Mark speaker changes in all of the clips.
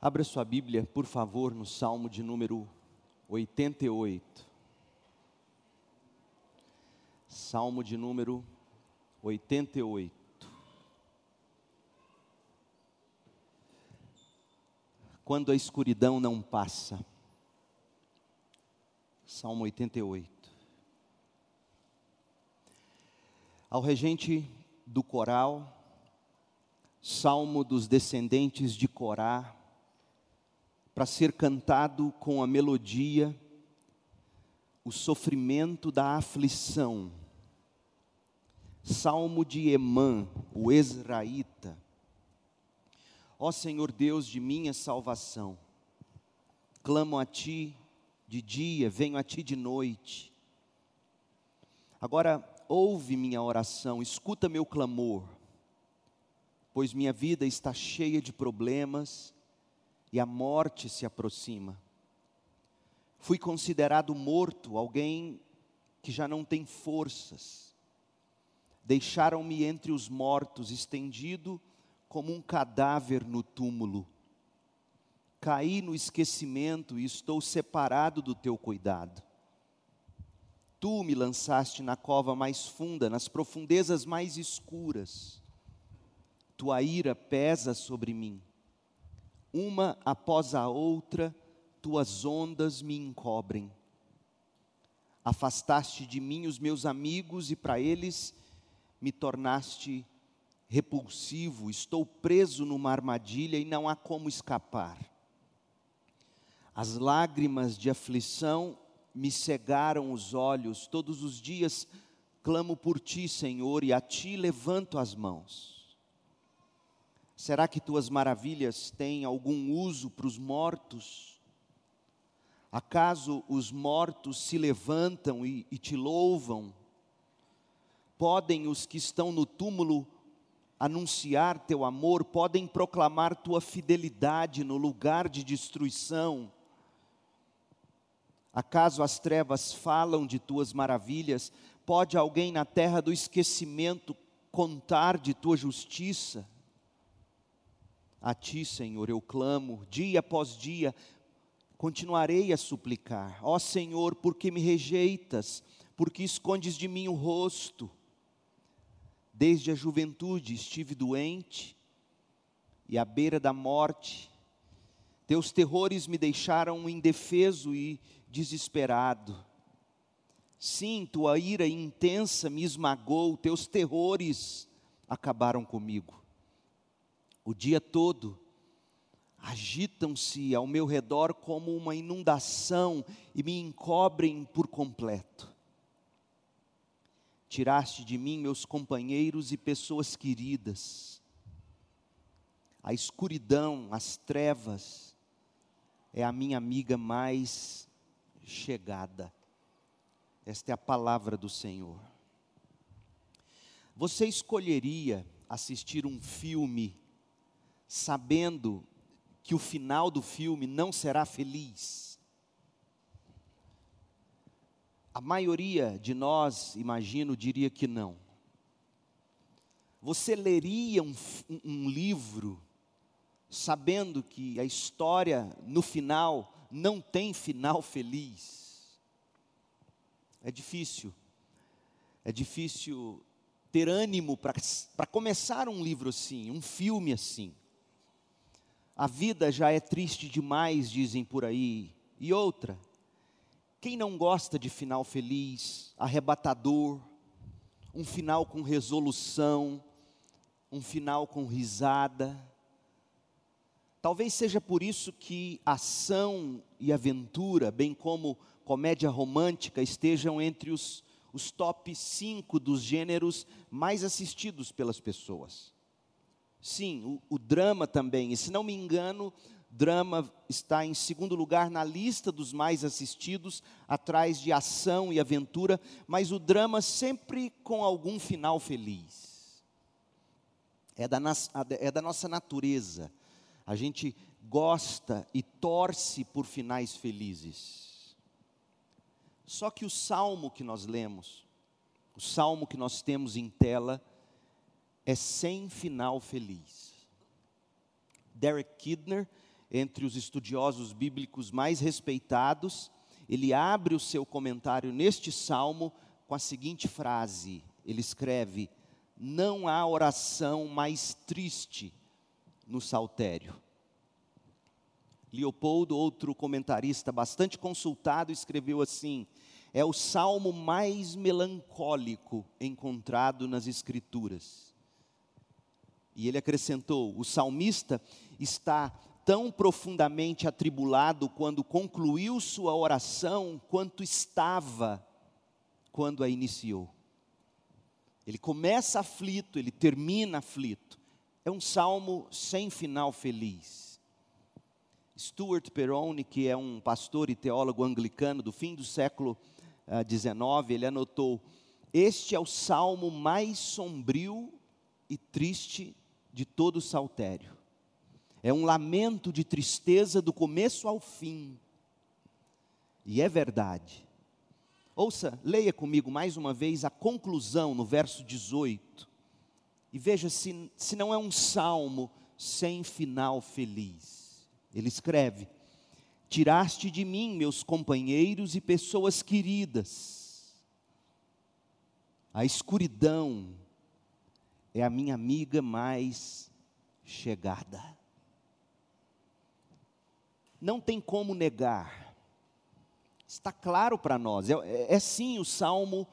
Speaker 1: Abra sua Bíblia, por favor, no Salmo de número 88. Salmo de número 88. Quando a escuridão não passa. Salmo 88. Ao regente do coral, salmo dos descendentes de Corá, para ser cantado com a melodia, o sofrimento da aflição. Salmo de Emã, o Ezraíta. Ó Senhor Deus de minha salvação, clamo a Ti de dia, venho a Ti de noite. Agora, ouve minha oração, escuta meu clamor, pois minha vida está cheia de problemas, e a morte se aproxima. Fui considerado morto, alguém que já não tem forças. Deixaram-me entre os mortos, estendido como um cadáver no túmulo. Caí no esquecimento e estou separado do teu cuidado. Tu me lançaste na cova mais funda, nas profundezas mais escuras. Tua ira pesa sobre mim uma após a outra, tuas ondas me encobrem. Afastaste de mim os meus amigos e para eles me tornaste repulsivo. Estou preso numa armadilha e não há como escapar. As lágrimas de aflição me cegaram os olhos, todos os dias clamo por ti, Senhor, e a ti levanto as mãos. Será que tuas maravilhas têm algum uso para os mortos? Acaso os mortos se levantam e, e, te louvam? Podem os que estão no túmulo anunciar teu amor? Podem proclamar tua fidelidade no lugar de destruição? Acaso as trevas falam de tuas maravilhas? Pode alguém na terra do esquecimento contar de tua justiça? A ti, Senhor, eu clamo, dia após dia, continuarei a suplicar. Ó Senhor, por que me rejeitas? Por que escondes de mim o rosto? Desde a juventude estive doente e à beira da morte. Teus terrores me deixaram indefeso e desesperado. Sim, tua ira intensa me esmagou, teus terrores acabaram comigo o dia todo, agitam-se ao meu redor como uma inundação e me encobrem por completo. Tiraste de mim meus companheiros e pessoas queridas. A escuridão, as trevas, é a minha amiga mais chegada. Esta é a palavra do Senhor. Você escolheria assistir um filme sabendo que o final do filme não será feliz. A maioria de nós, imagino, diria que não. Você leria um, um, livro sabendo que a história no final não tem final feliz? É difícil. É difícil ter ânimo para começar um livro assim, um filme assim. A vida já é triste demais, dizem por aí. E outra, quem não gosta de final feliz, arrebatador, um final com resolução, um final com risada? Talvez seja por isso que ação e aventura, bem como comédia romântica, estejam entre os, os top 5 dos gêneros mais assistidos pelas pessoas. Sim, o, o, drama também. E se não me engano, drama está em segundo lugar na lista dos mais assistidos, atrás de ação e aventura, mas o drama sempre com algum final feliz. É da, é da nossa natureza. A gente gosta e torce por finais felizes. Só que o salmo que nós lemos, o salmo que nós temos em tela, é sem final feliz. Derek Kidner, entre os estudiosos bíblicos mais respeitados, ele abre o seu comentário neste salmo com a seguinte frase: ele escreve: Não há oração mais triste no saltério. Leopoldo, outro comentarista bastante consultado, escreveu assim: é o salmo mais melancólico encontrado nas Escrituras. E ele acrescentou: o salmista está tão profundamente atribulado quando concluiu sua oração, quanto estava quando a iniciou. Ele começa aflito, ele termina aflito. É um salmo sem final feliz. Stuart Perrone, que é um pastor e teólogo anglicano do fim do século XIX, uh, ele anotou: Este é o salmo mais sombrio e triste de todo o saltério. É um lamento de tristeza do começo ao fim. E é verdade. Ouça, leia comigo mais uma vez a conclusão no verso 18. E veja se, se não é um salmo sem final feliz. Ele escreve: Tiraste de mim meus companheiros e pessoas queridas. A escuridão é a minha amiga mais chegada não tem como negar. Está claro para nós. É, é, é, sim o salmo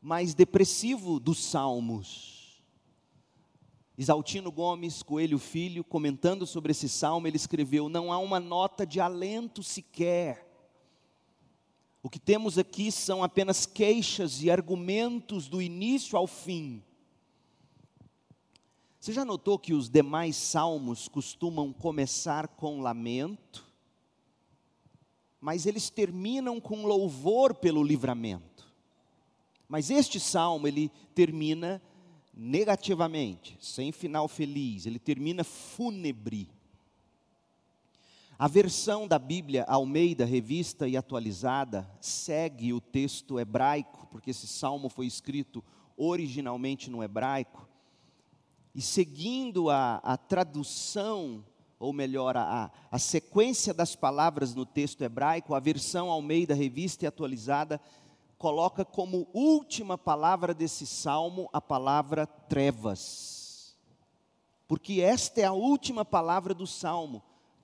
Speaker 1: mais depressivo dos salmos. Isaltino Gomes Coelho Filho, comentando sobre esse salmo, ele escreveu: Não há uma nota de alento sequer. O que temos aqui são apenas queixas e argumentos do início ao fim. Você já notou que os demais salmos costumam começar com lamento, mas eles terminam com louvor pelo livramento. Mas este salmo, ele termina negativamente, sem final feliz, ele termina fúnebre. A versão da Bíblia Almeida, revista e atualizada, segue o texto hebraico, porque esse salmo foi escrito originalmente no hebraico, e seguindo a, a tradução, ou melhor, a, a sequência das palavras no texto hebraico, a versão Almeida Revista e Atualizada coloca como última palavra desse salmo a palavra trevas. Porque esta é a última palavra do salmo: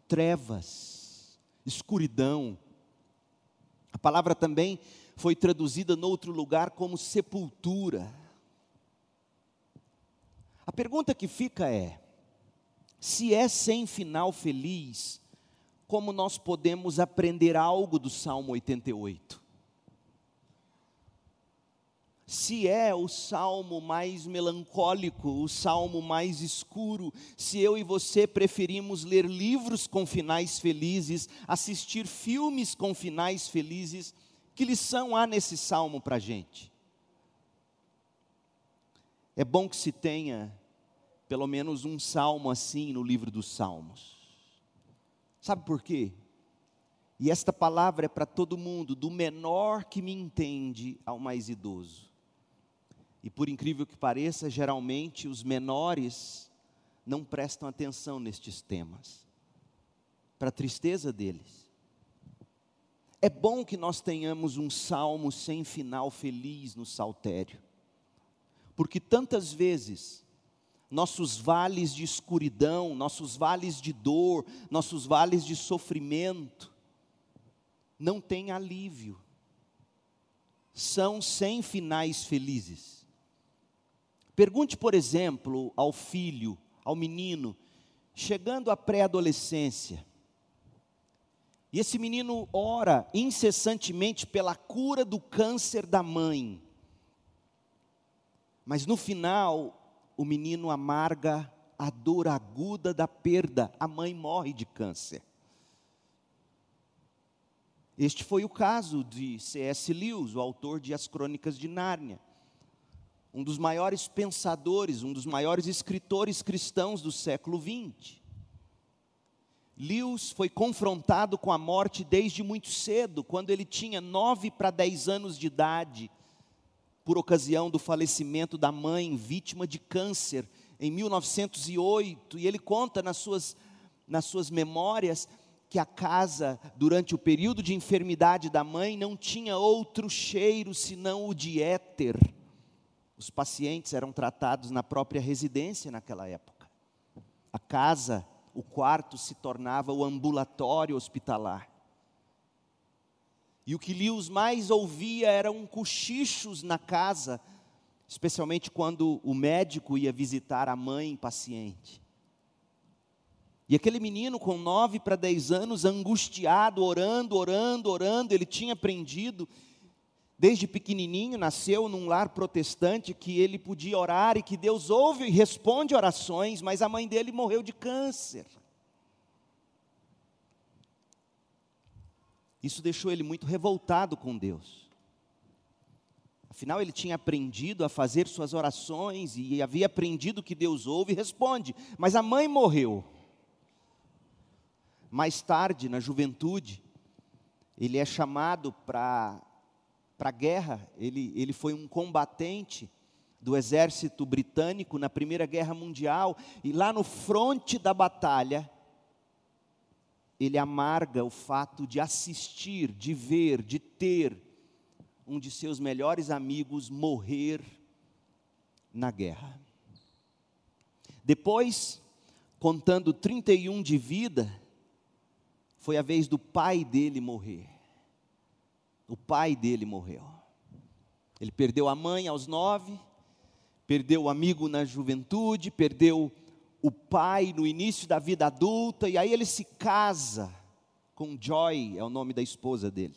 Speaker 1: trevas, escuridão. A palavra também foi traduzida no outro lugar como sepultura. A pergunta que fica é: se é sem final feliz, como nós podemos aprender algo do Salmo 88? Se é o salmo mais melancólico, o salmo mais escuro, se eu e você preferimos ler livros com finais felizes, assistir filmes com finais felizes, que lição há nesse salmo para a gente? É bom que se tenha pelo menos um salmo assim no livro dos Salmos. Sabe por quê? E esta palavra é para todo mundo, do menor que me entende ao mais idoso. E por incrível que pareça, geralmente os menores não prestam atenção nestes temas, para a tristeza deles. É bom que nós tenhamos um salmo sem final feliz no saltério porque tantas vezes nossos vales de escuridão, nossos vales de dor, nossos vales de sofrimento não têm alívio. São sem finais felizes. Pergunte, por exemplo, ao filho, ao menino, chegando à pré-adolescência, e esse menino ora incessantemente pela cura do câncer da mãe. Mas no final, o menino amarga a dor aguda da perda, a mãe morre de câncer. Este foi o caso de C.S. Lewis, o autor de As Crônicas de Nárnia. Um dos maiores pensadores, um dos maiores escritores cristãos do século XX. Lewis foi confrontado com a morte desde muito cedo, quando ele tinha nove para dez anos de idade por ocasião do falecimento da mãe vítima de câncer em 1908, e ele conta nas suas nas suas memórias que a casa, durante o período de enfermidade da mãe, não tinha outro cheiro senão o de éter. Os pacientes eram tratados na própria residência naquela época. A casa, o quarto se tornava o ambulatório hospitalar. E o que Lewis mais ouvia eram cochichos na casa, especialmente quando o médico ia visitar a mãe paciente. E aquele menino com nove para dez anos, angustiado, orando, orando, orando, ele tinha aprendido, desde pequenininho, nasceu num lar protestante, que ele podia orar e que Deus ouve e responde orações, mas a mãe dele morreu de câncer. Isso deixou ele muito revoltado com Deus. Afinal, ele tinha aprendido a fazer suas orações e havia aprendido que Deus ouve e responde, mas a mãe morreu. Mais tarde, na juventude, ele é chamado para a guerra, ele, ele foi um combatente do exército britânico na Primeira Guerra Mundial, e lá no fronte da batalha, ele amarga o fato de assistir, de ver, de ter um de seus melhores amigos morrer na guerra. Depois, contando 31 de vida, foi a vez do pai dele morrer. O pai dele morreu. Ele perdeu a mãe aos nove, perdeu o amigo na juventude, perdeu o pai no início da vida adulta, e aí ele se casa com Joy, é o nome da esposa dele.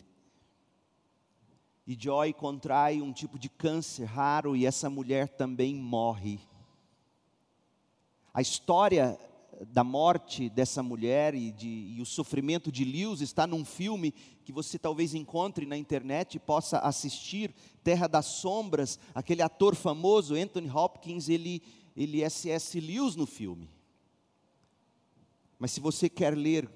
Speaker 1: E Joy contrai um tipo de câncer raro e essa mulher também morre. A história da morte dessa mulher e, de, e, o sofrimento de Lewis está num filme que você talvez encontre na internet e possa assistir, Terra das Sombras, aquele ator famoso, Anthony Hopkins, ele ele é C.S. Lewis no filme. Mas se você quer ler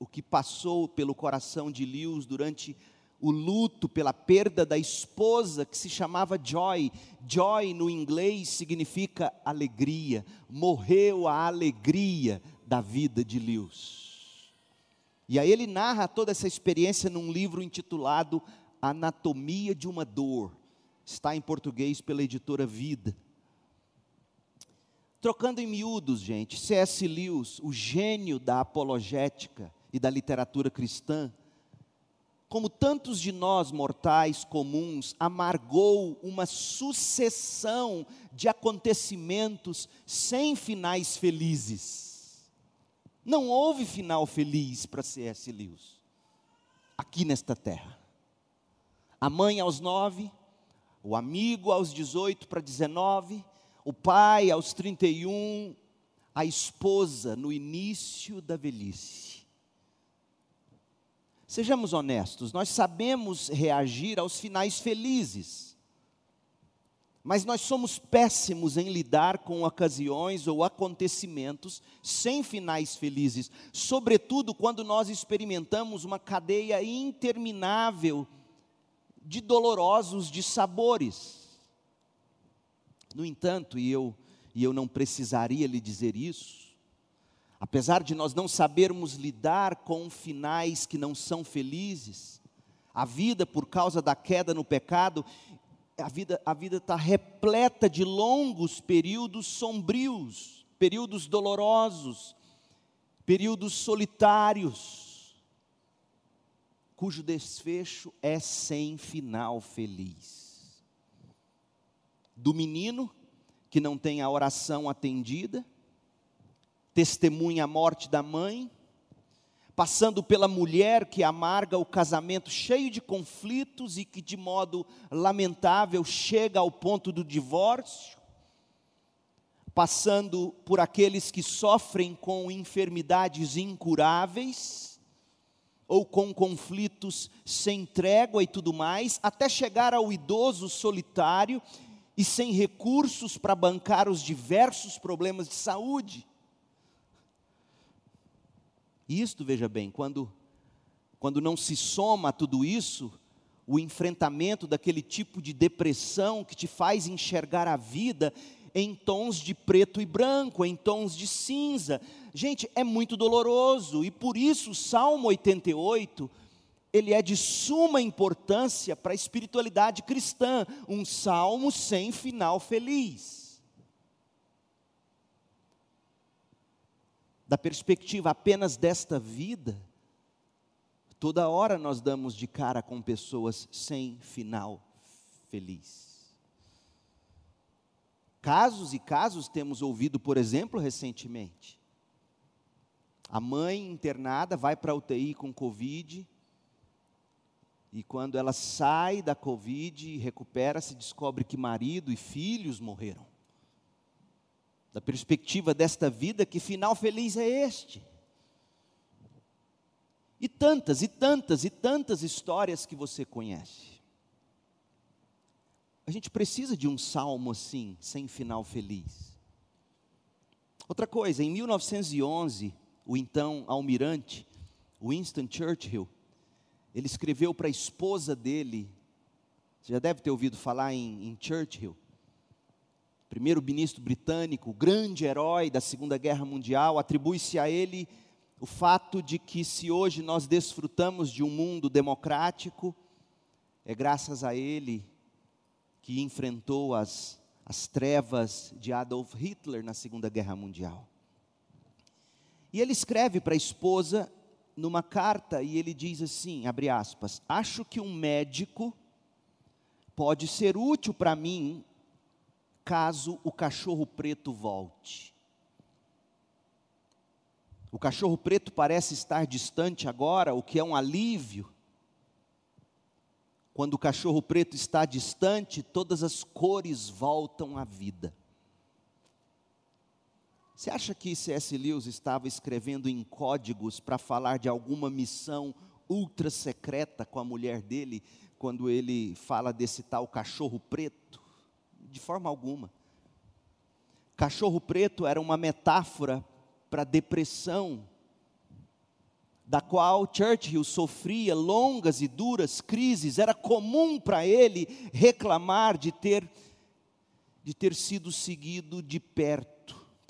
Speaker 1: o que passou pelo coração de Lewis durante o luto pela perda da esposa que se chamava Joy. Joy no inglês significa alegria. Morreu a alegria da vida de Lewis. E aí ele narra toda essa experiência num livro intitulado Anatomia de uma Dor. Está em português pela editora Vida. Trocando em miúdos, gente, C.S. Lewis, o gênio da apologética e da literatura cristã, como tantos de nós mortais comuns, amargou uma sucessão de acontecimentos sem finais felizes. Não houve final feliz para C.S. Lewis, aqui nesta terra. A mãe aos nove, o amigo aos 18 para 19, o pai aos 31, a esposa no início da velhice. Sejamos honestos, nós sabemos reagir aos finais felizes, mas nós somos péssimos em lidar com ocasiões ou acontecimentos sem finais felizes, sobretudo quando nós experimentamos uma cadeia interminável de dolorosos dissabores. No entanto, e eu, e eu não precisaria lhe dizer isso, apesar de nós não sabermos lidar com finais que não são felizes, a vida por causa da queda no pecado, a vida a vida está repleta de longos períodos sombrios, períodos dolorosos, períodos solitários, cujo desfecho é sem final feliz do menino que não tem a oração atendida, testemunha a morte da mãe, passando pela mulher que amarga o casamento cheio de conflitos e que de modo lamentável chega ao ponto do divórcio, passando por aqueles que sofrem com enfermidades incuráveis, ou com conflitos sem trégua e tudo mais, até chegar ao idoso solitário e sem recursos para bancar os diversos problemas de saúde. Isto, veja bem, quando, quando não se soma a tudo isso, o enfrentamento daquele tipo de depressão que te faz enxergar a vida em tons de preto e branco, em tons de cinza. Gente, é muito doloroso e por isso o Salmo 88 ele é de suma importância para a espiritualidade cristã, um salmo sem final feliz. Da perspectiva apenas desta vida, toda hora nós damos de cara com pessoas sem final feliz. Casos e casos temos ouvido, por exemplo, recentemente. A mãe internada vai para a UTI com Covid, e quando ela sai da Covid e recupera, se descobre que marido e filhos morreram. Da perspectiva desta vida, que final feliz é este? E tantas, e tantas, e tantas histórias que você conhece. A gente precisa de um salmo assim, sem final feliz. Outra coisa, em 1911, o então almirante Winston Churchill, ele escreveu para a esposa dele, você já deve ter ouvido falar em, em Churchill, primeiro-ministro britânico, grande herói da Segunda Guerra Mundial, atribui-se a ele o fato de que se hoje nós desfrutamos de um mundo democrático, é graças a ele que enfrentou as, as trevas de Adolf Hitler na Segunda Guerra Mundial. E ele escreve para a esposa numa carta e ele diz assim, abre aspas: "Acho que um médico pode ser útil para mim caso o cachorro preto volte. O cachorro preto parece estar distante agora, o que é um alívio. Quando o cachorro preto está distante, todas as cores voltam à vida. Você acha que C.S. Lewis estava escrevendo em códigos para falar de alguma missão ultra secreta com a mulher dele, quando ele fala desse tal cachorro preto? De forma alguma. Cachorro preto era uma metáfora para depressão da qual Churchill sofria longas e duras crises, era comum para ele reclamar de ter de ter sido seguido de perto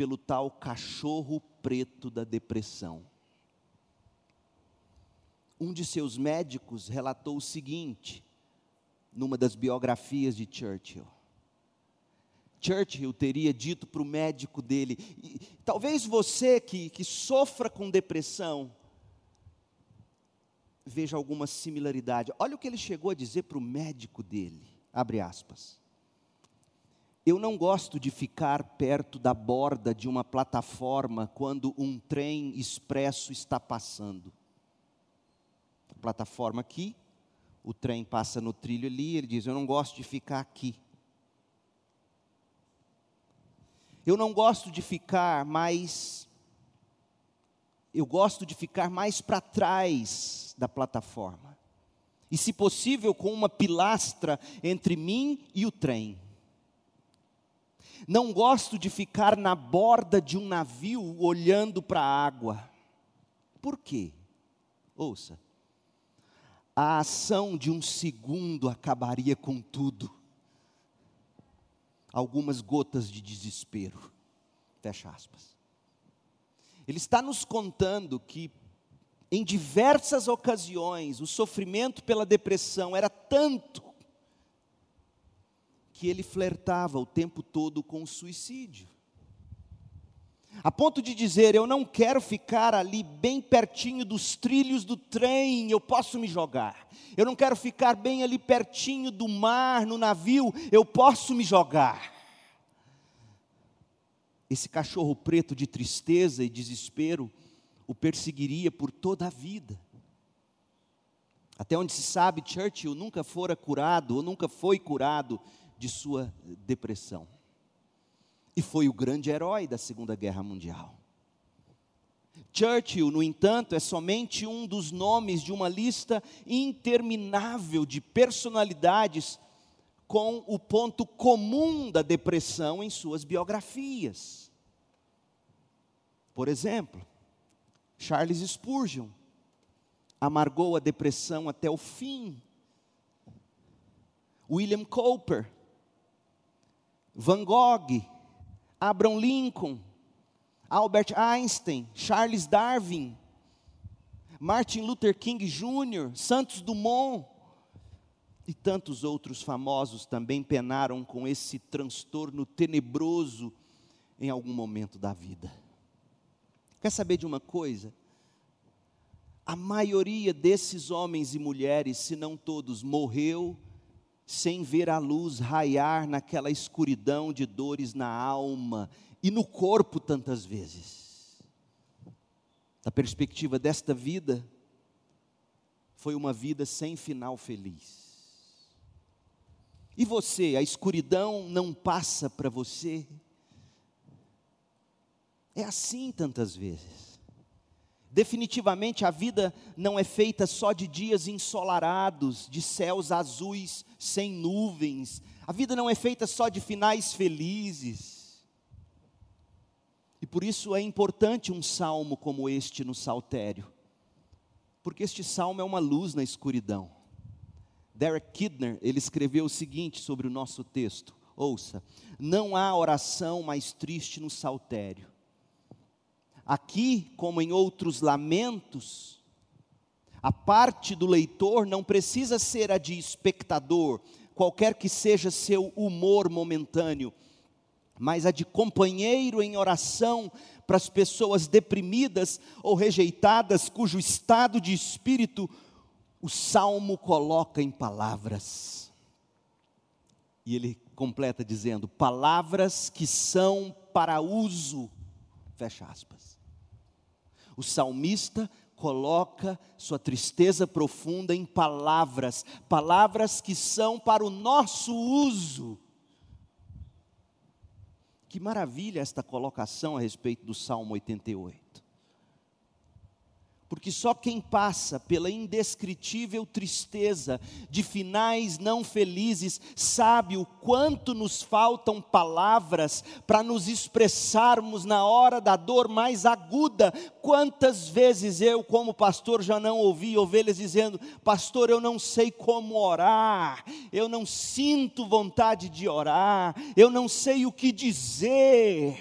Speaker 1: pelo tal cachorro preto da depressão. Um de seus médicos relatou o seguinte, numa das biografias de Churchill. Churchill teria dito para o médico dele: talvez você que, que sofra com depressão, veja alguma similaridade. Olha o que ele chegou a dizer para o médico dele. Abre aspas. Eu não gosto de ficar perto da borda de uma plataforma quando um trem expresso está passando. A plataforma aqui, o trem passa no trilho ali, ele diz: Eu não gosto de ficar aqui. Eu não gosto de ficar mais eu gosto de ficar mais para trás da plataforma. E, se possível, com uma pilastra entre mim e o trem. Não gosto de ficar na borda de um navio olhando para a água. Por quê? Ouça. A ação de um segundo acabaria com tudo. Algumas gotas de desespero. Fecha aspas. Ele está nos contando que, em diversas ocasiões, o sofrimento pela depressão era tanto que ele flertava o tempo todo com o suicídio. A ponto de dizer: Eu não quero ficar ali bem pertinho dos trilhos do trem, eu posso me jogar. Eu não quero ficar bem ali pertinho do mar, no navio, eu posso me jogar esse cachorro preto de tristeza e desespero o perseguiria por toda a vida. Até onde se sabe, Churchill nunca fora curado, ou nunca foi curado de sua depressão. E foi o grande herói da Segunda Guerra Mundial. Churchill, no entanto, é somente um dos nomes de uma lista interminável de personalidades com o ponto comum da depressão em suas biografias. Por exemplo, Charles Spurgeon amargou a depressão até o fim. William Cowper, Van Gogh, Abraham Lincoln, Albert Einstein, Charles Darwin, Martin Luther King Jr., Santos Dumont e tantos outros famosos também penaram com esse transtorno tenebroso em algum momento da vida. Quer saber de uma coisa? A maioria desses homens e mulheres, se não todos, morreu sem ver a luz raiar naquela escuridão de dores na alma e no corpo tantas vezes. Da perspectiva desta vida, foi uma vida sem final feliz. E você, a escuridão não passa para você? É assim tantas vezes. Definitivamente a vida não é feita só de dias ensolarados, de céus azuis sem nuvens. A vida não é feita só de finais felizes. E por isso é importante um salmo como este no saltério. Porque este salmo é uma luz na escuridão. Derek Kidner, ele escreveu o seguinte sobre o nosso texto. Ouça: Não há oração mais triste no saltério Aqui, como em outros lamentos, a parte do leitor não precisa ser a de espectador, qualquer que seja seu humor momentâneo, mas a de companheiro em oração para as pessoas deprimidas ou rejeitadas, cujo estado de espírito o salmo coloca em palavras. E ele completa dizendo: palavras que são para uso, fecha aspas o salmista coloca sua tristeza profunda em palavras, palavras que são para o nosso uso. Que maravilha esta colocação a respeito do Salmo 88 porque só quem passa pela indescritível tristeza de finais não felizes sabe o quanto nos faltam palavras para nos expressarmos na hora da dor mais aguda. Quantas vezes eu, como pastor, já não ouvi ovelhas dizendo: Pastor, eu não sei como orar, eu não sinto vontade de orar, eu não sei o que dizer.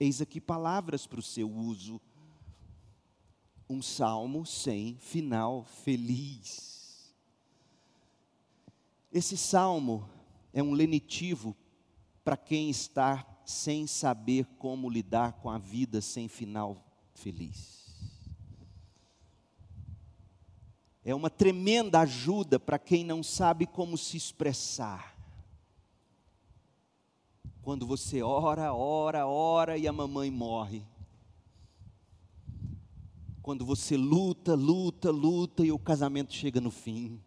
Speaker 1: Eis aqui palavras para o seu uso um salmo sem final feliz. Esse salmo é um lenitivo para quem está sem saber como lidar com a vida sem final feliz. É uma tremenda ajuda para quem não sabe como se expressar. Quando você ora, ora, ora e a mamãe morre quando você luta, luta, luta e o casamento chega no fim,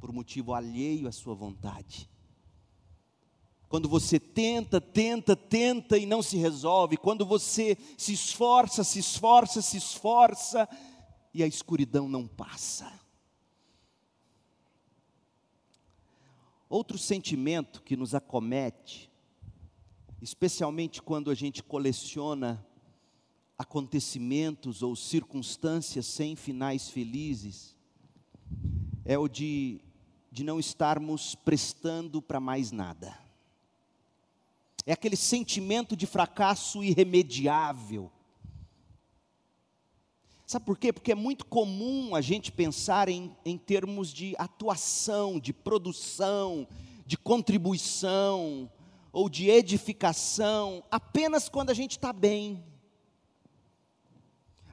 Speaker 1: por motivo alheio à sua vontade. Quando você tenta, tenta, tenta e não se resolve, quando você se esforça, se esforça, se esforça e a escuridão não passa. Outro sentimento que nos acomete, especialmente quando a gente coleciona acontecimentos ou circunstâncias sem finais felizes, é o de, de não estarmos prestando para mais nada. É aquele sentimento de fracasso irremediável. Sabe por quê? Porque é muito comum a gente pensar em, em termos de atuação, de produção, de contribuição ou de edificação, apenas quando a gente está bem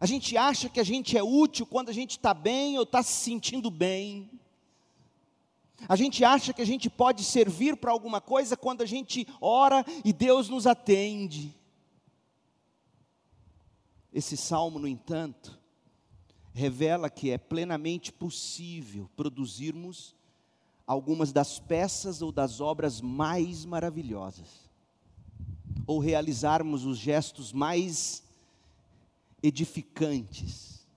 Speaker 1: a gente acha que a gente é útil quando a gente está bem ou está se sentindo bem. A gente acha que a gente pode servir para alguma coisa quando a gente ora e Deus nos atende. Esse salmo, no entanto, revela que é plenamente possível produzirmos algumas das peças ou das obras mais maravilhosas, ou realizarmos os gestos mais edificantes,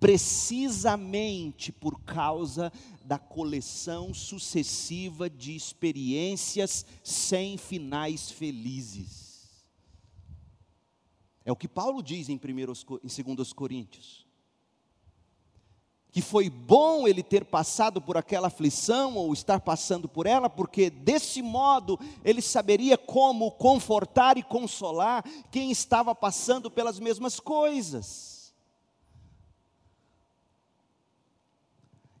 Speaker 1: precisamente por causa da coleção sucessiva de experiências sem finais felizes. É o que Paulo diz em, 1, em 2 Coríntios. Que foi bom ele ter passado por aquela aflição ou estar passando por ela, porque desse modo ele saberia como confortar e consolar quem estava passando pelas mesmas coisas.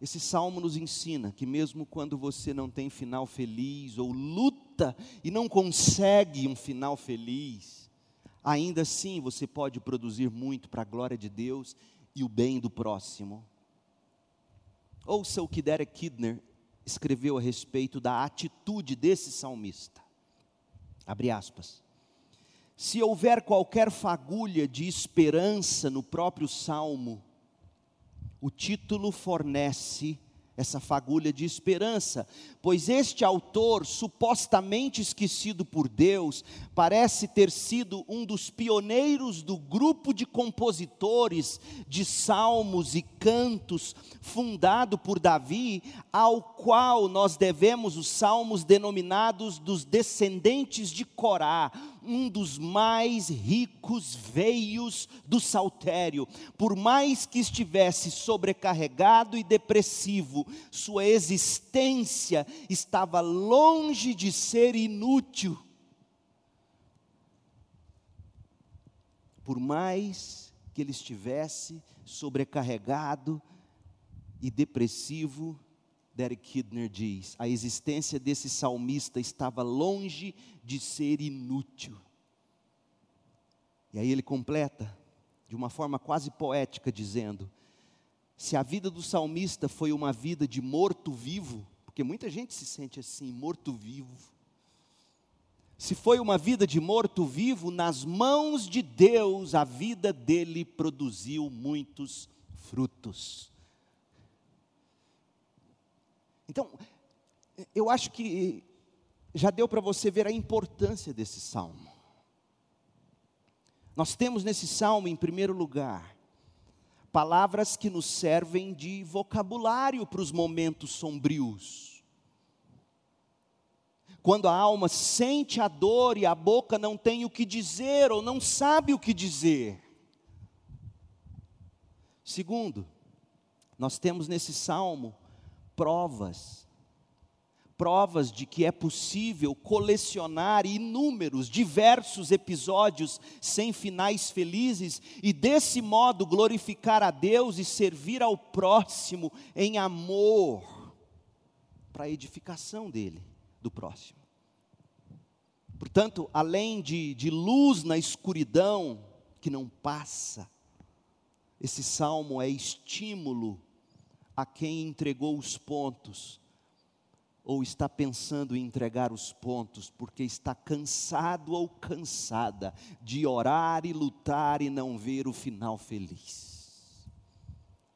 Speaker 1: Esse salmo nos ensina que, mesmo quando você não tem final feliz, ou luta e não consegue um final feliz, ainda assim você pode produzir muito para a glória de Deus e o bem do próximo. Ouça o que Derek Kidner escreveu a respeito da atitude desse salmista. Abre aspas. Se houver qualquer fagulha de esperança no próprio salmo, o título fornece essa fagulha de esperança, pois este autor, supostamente esquecido por Deus, parece ter sido um dos pioneiros do grupo de compositores de salmos e cantos fundado por Davi, ao qual nós devemos os salmos denominados dos descendentes de Corá, um dos mais ricos veios do saltério. Por mais que estivesse sobrecarregado e depressivo, sua existência estava longe de ser inútil. Por mais que ele estivesse sobrecarregado e depressivo, Derek Kidner diz: a existência desse salmista estava longe de ser inútil. E aí ele completa, de uma forma quase poética, dizendo: se a vida do salmista foi uma vida de morto-vivo, porque muita gente se sente assim, morto-vivo. Se foi uma vida de morto-vivo, nas mãos de Deus, a vida dele produziu muitos frutos. Então, eu acho que já deu para você ver a importância desse salmo. Nós temos nesse salmo, em primeiro lugar, palavras que nos servem de vocabulário para os momentos sombrios. Quando a alma sente a dor e a boca não tem o que dizer ou não sabe o que dizer. Segundo, nós temos nesse salmo provas provas de que é possível colecionar inúmeros, diversos episódios sem finais felizes e desse modo glorificar a Deus e servir ao próximo em amor, para a edificação dele, do próximo. Portanto, além de, de luz na escuridão que não passa, esse salmo é estímulo a quem entregou os pontos, ou está pensando em entregar os pontos, porque está cansado ou cansada de orar e lutar e não ver o final feliz.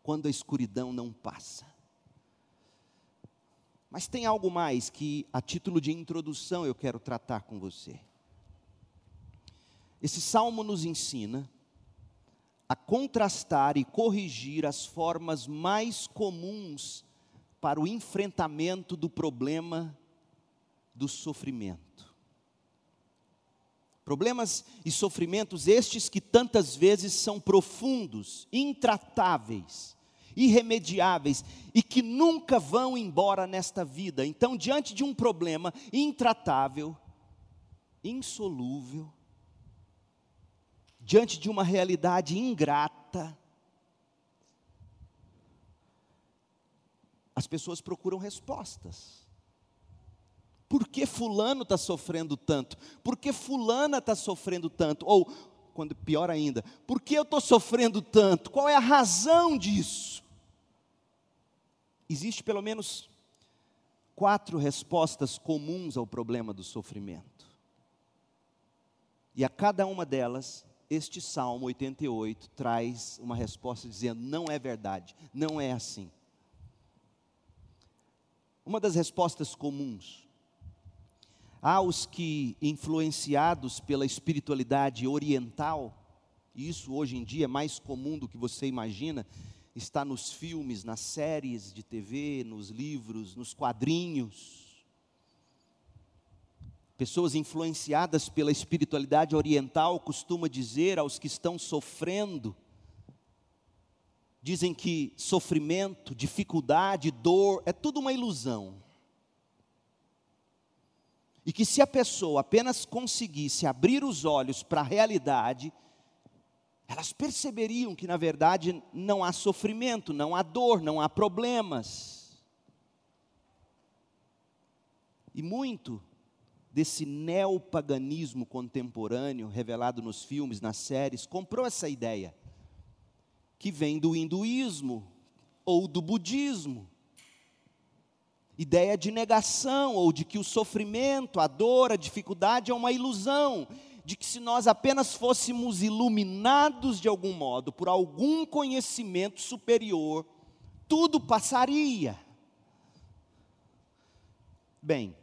Speaker 1: Quando a escuridão não passa. Mas tem algo mais que, a título de introdução, eu quero tratar com você. Esse salmo nos ensina a contrastar e corrigir as formas mais comuns para o enfrentamento do problema do sofrimento. Problemas e sofrimentos estes que tantas vezes são profundos, intratáveis, irremediáveis e que nunca vão embora nesta vida. Então, diante de um problema intratável, insolúvel, diante de uma realidade ingrata, as pessoas procuram respostas. Por que fulano está sofrendo tanto? Por que fulana está sofrendo tanto? Ou, quando pior ainda, por que eu estou sofrendo tanto? Qual é a razão disso? Existe pelo menos quatro respostas comuns ao problema do sofrimento. E a cada uma delas, este Salmo 88 traz uma resposta dizendo: não é verdade, não é assim. Uma das respostas comuns. Há os que, influenciados pela espiritualidade oriental, e isso hoje em dia é mais comum do que você imagina, está nos filmes, nas séries de TV, nos livros, nos quadrinhos. Pessoas influenciadas pela espiritualidade oriental costumam dizer aos que estão sofrendo dizem que sofrimento, dificuldade, dor é tudo uma ilusão. E que se a pessoa apenas conseguisse abrir os olhos para a realidade, elas perceberiam que na verdade não há sofrimento, não há dor, não há problemas. E muito desse neopaganismo contemporâneo revelado nos filmes, nas séries, comprou essa ideia, que vem do hinduísmo ou do budismo ideia de negação ou de que o sofrimento, a dor, a dificuldade é uma ilusão, de que se nós apenas fôssemos iluminados de algum modo por algum conhecimento superior, tudo passaria. Bem,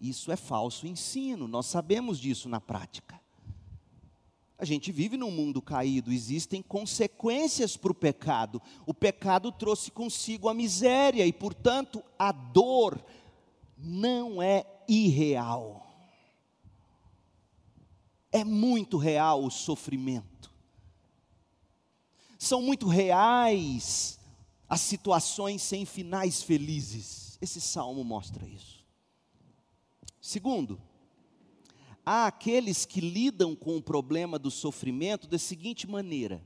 Speaker 1: isso é falso ensino, nós sabemos disso na prática. A gente vive num mundo caído, existem consequências para o pecado. O pecado trouxe consigo a miséria e, portanto, a dor não é irreal. É muito real o sofrimento. São muito reais as situações sem finais felizes. Esse salmo mostra isso. Segundo, há aqueles que lidam com o problema do sofrimento da seguinte maneira.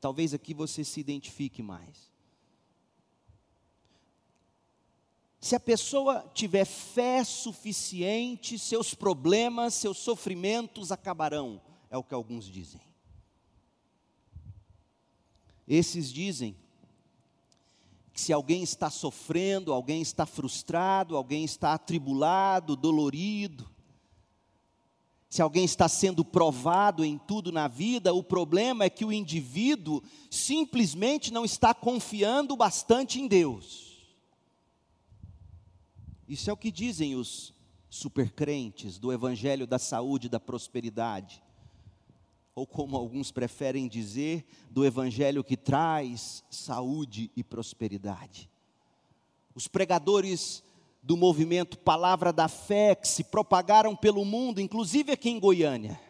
Speaker 1: Talvez aqui você se identifique mais. Se a pessoa tiver fé suficiente, seus problemas, seus sofrimentos acabarão, é o que alguns dizem. Esses dizem que se alguém está sofrendo, alguém está frustrado, alguém está atribulado, dolorido, se alguém está sendo provado em tudo na vida, o problema é que o indivíduo simplesmente não está confiando bastante em Deus. Isso é o que dizem os supercrentes do Evangelho da Saúde e da Prosperidade. Ou como alguns preferem dizer, do Evangelho que traz saúde e prosperidade. Os pregadores do movimento Palavra da Fé, que se propagaram pelo mundo, inclusive aqui em Goiânia.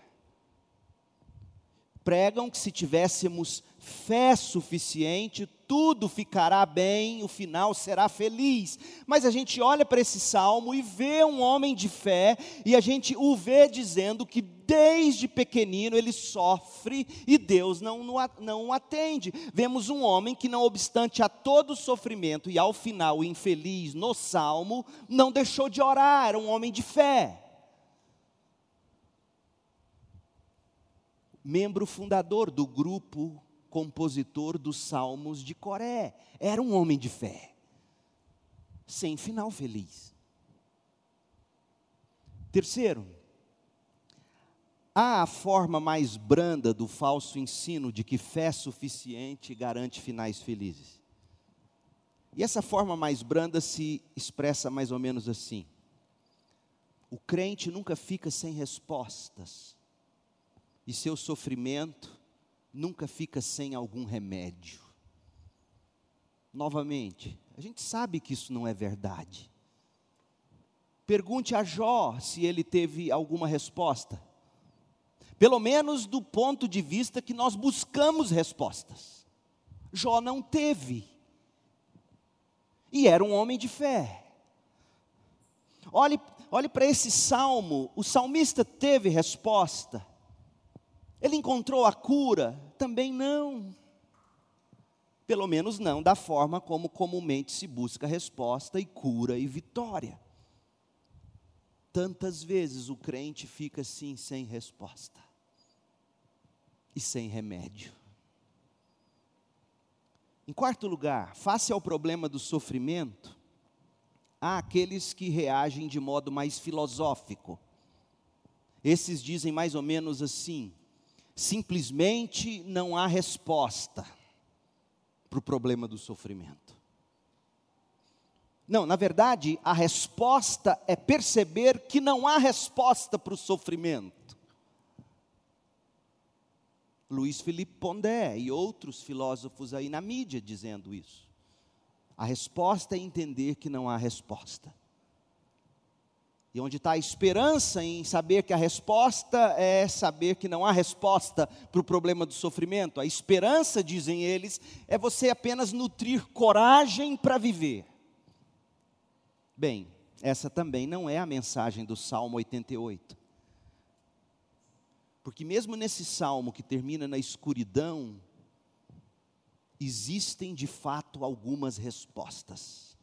Speaker 1: Pregam que se tivéssemos fé suficiente, tudo ficará bem, o final será feliz. Mas a gente olha para esse salmo e vê um homem de fé, e a gente o vê dizendo que desde pequenino ele sofre e Deus não, não o atende. Vemos um homem que, não obstante a todo o sofrimento e ao final infeliz no salmo, não deixou de orar, era um homem de fé. Membro fundador do grupo compositor dos Salmos de Coré. Era um homem de fé, sem final feliz. Terceiro, há a forma mais branda do falso ensino de que fé suficiente garante finais felizes. E essa forma mais branda se expressa mais ou menos assim: o crente nunca fica sem respostas, e seu sofrimento nunca fica sem algum remédio. Novamente, a gente sabe que isso não é verdade. Pergunte a Jó se ele teve alguma resposta. Pelo menos do ponto de vista que nós buscamos respostas. Jó não teve. E era um homem de fé. Olhe, olhe para esse salmo, o salmista teve resposta. Ele encontrou a cura? Também não. Pelo menos não da forma como comumente se busca resposta e cura e vitória. Tantas vezes o crente fica assim sem resposta e sem remédio. Em quarto lugar, face ao problema do sofrimento, há aqueles que reagem de modo mais filosófico. Esses dizem mais ou menos assim: simplesmente não há resposta para o problema do sofrimento. Não, na verdade, a resposta é perceber que não há resposta para o sofrimento. Luiz Felipe Pondé e outros filósofos aí na mídia dizendo isso. A resposta é entender que não há resposta. E onde está a esperança em saber que a resposta é saber que não há resposta para o problema do sofrimento. A esperança, dizem eles, é você apenas nutrir coragem para viver. Bem, essa também não é a mensagem do Salmo 88. Porque mesmo nesse salmo que termina na escuridão, existem de fato algumas respostas.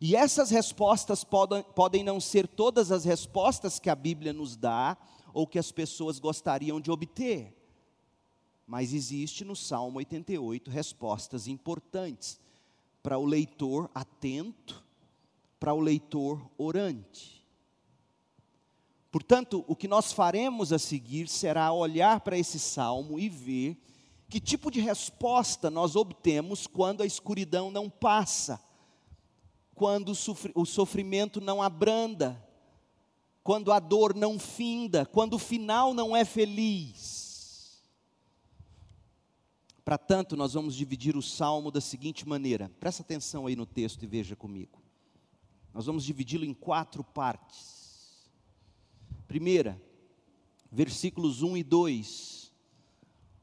Speaker 1: E essas respostas podem, podem não ser todas as respostas que a Bíblia nos dá ou que as pessoas gostariam de obter. Mas existe no Salmo 88 respostas importantes para o leitor atento, para o leitor orante. Portanto, o que nós faremos a seguir será olhar para esse salmo e ver que tipo de resposta nós obtemos quando a escuridão não passa quando o sofrimento não abranda, quando a dor não finda, quando o final não é feliz. Para tanto, nós vamos dividir o salmo da seguinte maneira, presta atenção aí no texto e veja comigo. Nós vamos dividi-lo em quatro partes. Primeira, versículos 1 e 2,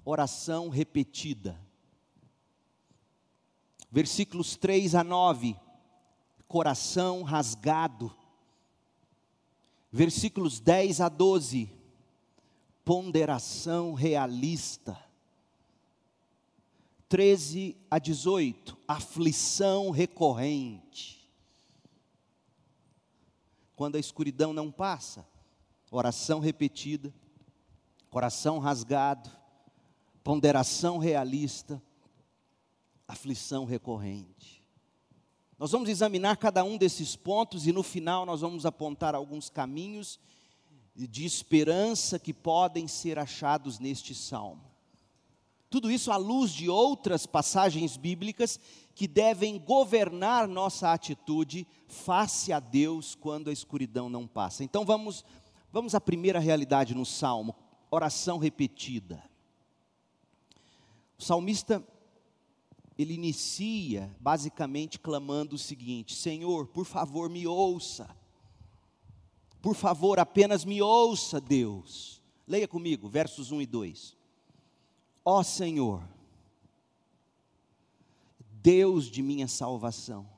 Speaker 1: oração repetida. Versículos 3 a 9, coração rasgado. Versículos 10 a 12, ponderação realista. 13 a 18, aflição recorrente. Quando a escuridão não passa, oração repetida, coração rasgado, ponderação realista, aflição recorrente. Nós vamos examinar cada um desses pontos e no final nós vamos apontar alguns caminhos de esperança que podem ser achados neste salmo. Tudo isso à luz de outras passagens bíblicas que devem governar nossa atitude face a Deus quando a escuridão não passa. Então vamos vamos à primeira realidade no salmo, oração repetida. O salmista ele inicia basicamente clamando o seguinte: Senhor, por favor, me ouça. Por favor, apenas me ouça, Deus. Leia comigo, versos 1 e 2. Ó Senhor, Deus de minha salvação.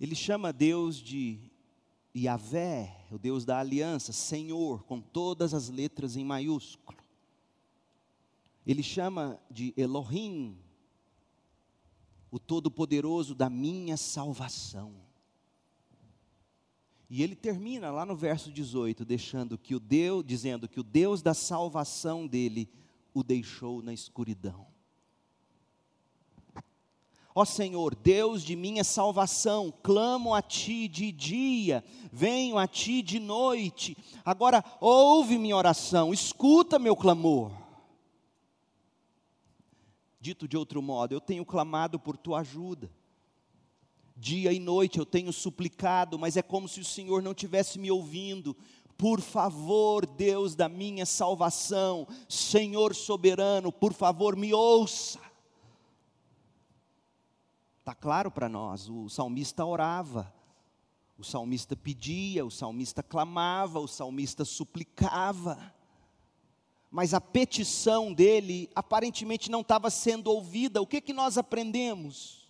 Speaker 1: Ele chama Deus de Yahvé, o Deus da aliança, Senhor, com todas as letras em maiúsculo. Ele chama de Elohim, o Todo-Poderoso da minha salvação. E ele termina lá no verso 18, deixando que o Deus, dizendo que o Deus da salvação dele o deixou na escuridão. Ó Senhor, Deus de minha salvação, clamo a Ti de dia, venho a Ti de noite. Agora ouve minha oração, escuta meu clamor. Dito de outro modo, eu tenho clamado por tua ajuda. Dia e noite eu tenho suplicado, mas é como se o Senhor não tivesse me ouvindo. Por favor, Deus da minha salvação, Senhor soberano, por favor, me ouça. Está claro para nós, o salmista orava, o salmista pedia, o salmista clamava, o salmista suplicava mas a petição dele aparentemente não estava sendo ouvida. O que que nós aprendemos?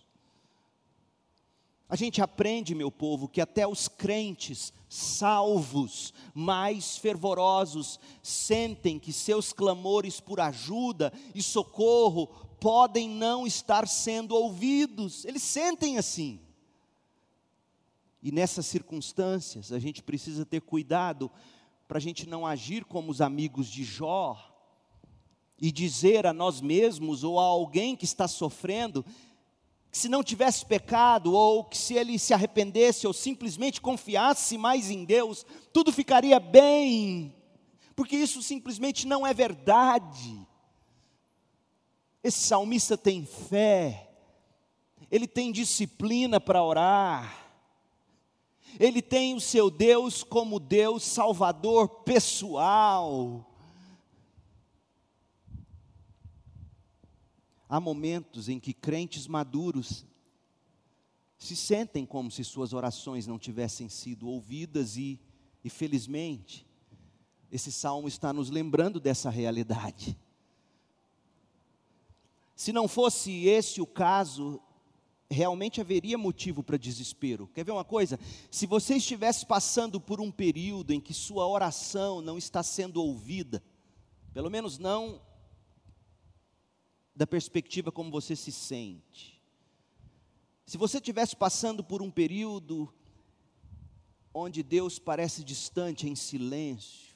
Speaker 1: A gente aprende, meu povo, que até os crentes salvos, mais fervorosos, sentem que seus clamores por ajuda e socorro podem não estar sendo ouvidos. Eles sentem assim. E nessas circunstâncias, a gente precisa ter cuidado para a gente não agir como os amigos de Jó e dizer a nós mesmos ou a alguém que está sofrendo que se não tivesse pecado ou que se ele se arrependesse ou simplesmente confiasse mais em Deus, tudo ficaria bem. Porque isso simplesmente não é verdade. Esse salmista tem fé, ele tem disciplina para orar, ele tem o seu Deus como Deus Salvador pessoal. Há momentos em que crentes maduros se sentem como se suas orações não tivessem sido ouvidas e, e felizmente, esse salmo está nos lembrando dessa realidade. Se não fosse esse o caso, realmente haveria motivo para desespero. Quer ver uma coisa? Se você estivesse passando por um período em que sua oração não está sendo ouvida, pelo menos não da perspectiva como você se sente. Se você estivesse passando por um período onde Deus parece distante, em silêncio,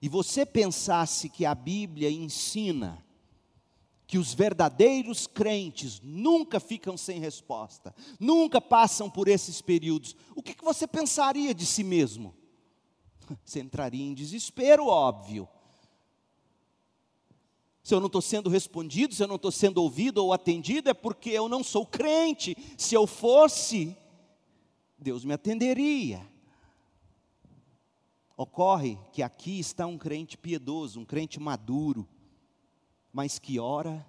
Speaker 1: e você pensasse que a Bíblia ensina que os verdadeiros crentes nunca ficam sem resposta, nunca passam por esses períodos, o que, você pensaria de si mesmo? Você entraria em desespero, óbvio. Se eu não estou sendo respondido, se eu não estou sendo ouvido ou atendido, é porque eu não sou crente. Se eu fosse, Deus me atenderia. Ocorre que aqui está um crente piedoso, um crente maduro, mas que ora,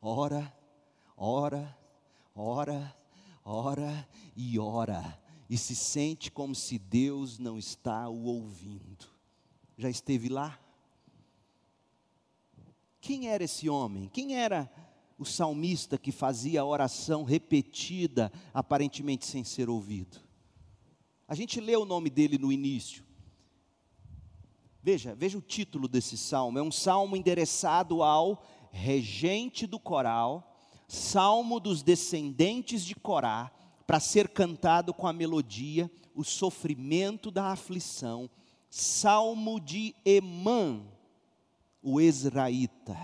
Speaker 1: ora, ora, ora, ora e ora, e se sente como se Deus não está o ouvindo. Já esteve lá? Quem era esse homem? Quem era o salmista que fazia a oração repetida, aparentemente sem ser ouvido? A gente lê o nome dele no início. Veja, veja o título desse salmo. É um salmo endereçado ao regente do coral, salmo dos descendentes de Corá, para ser cantado com a melodia O sofrimento da aflição, salmo de Emã, o Ezraíta.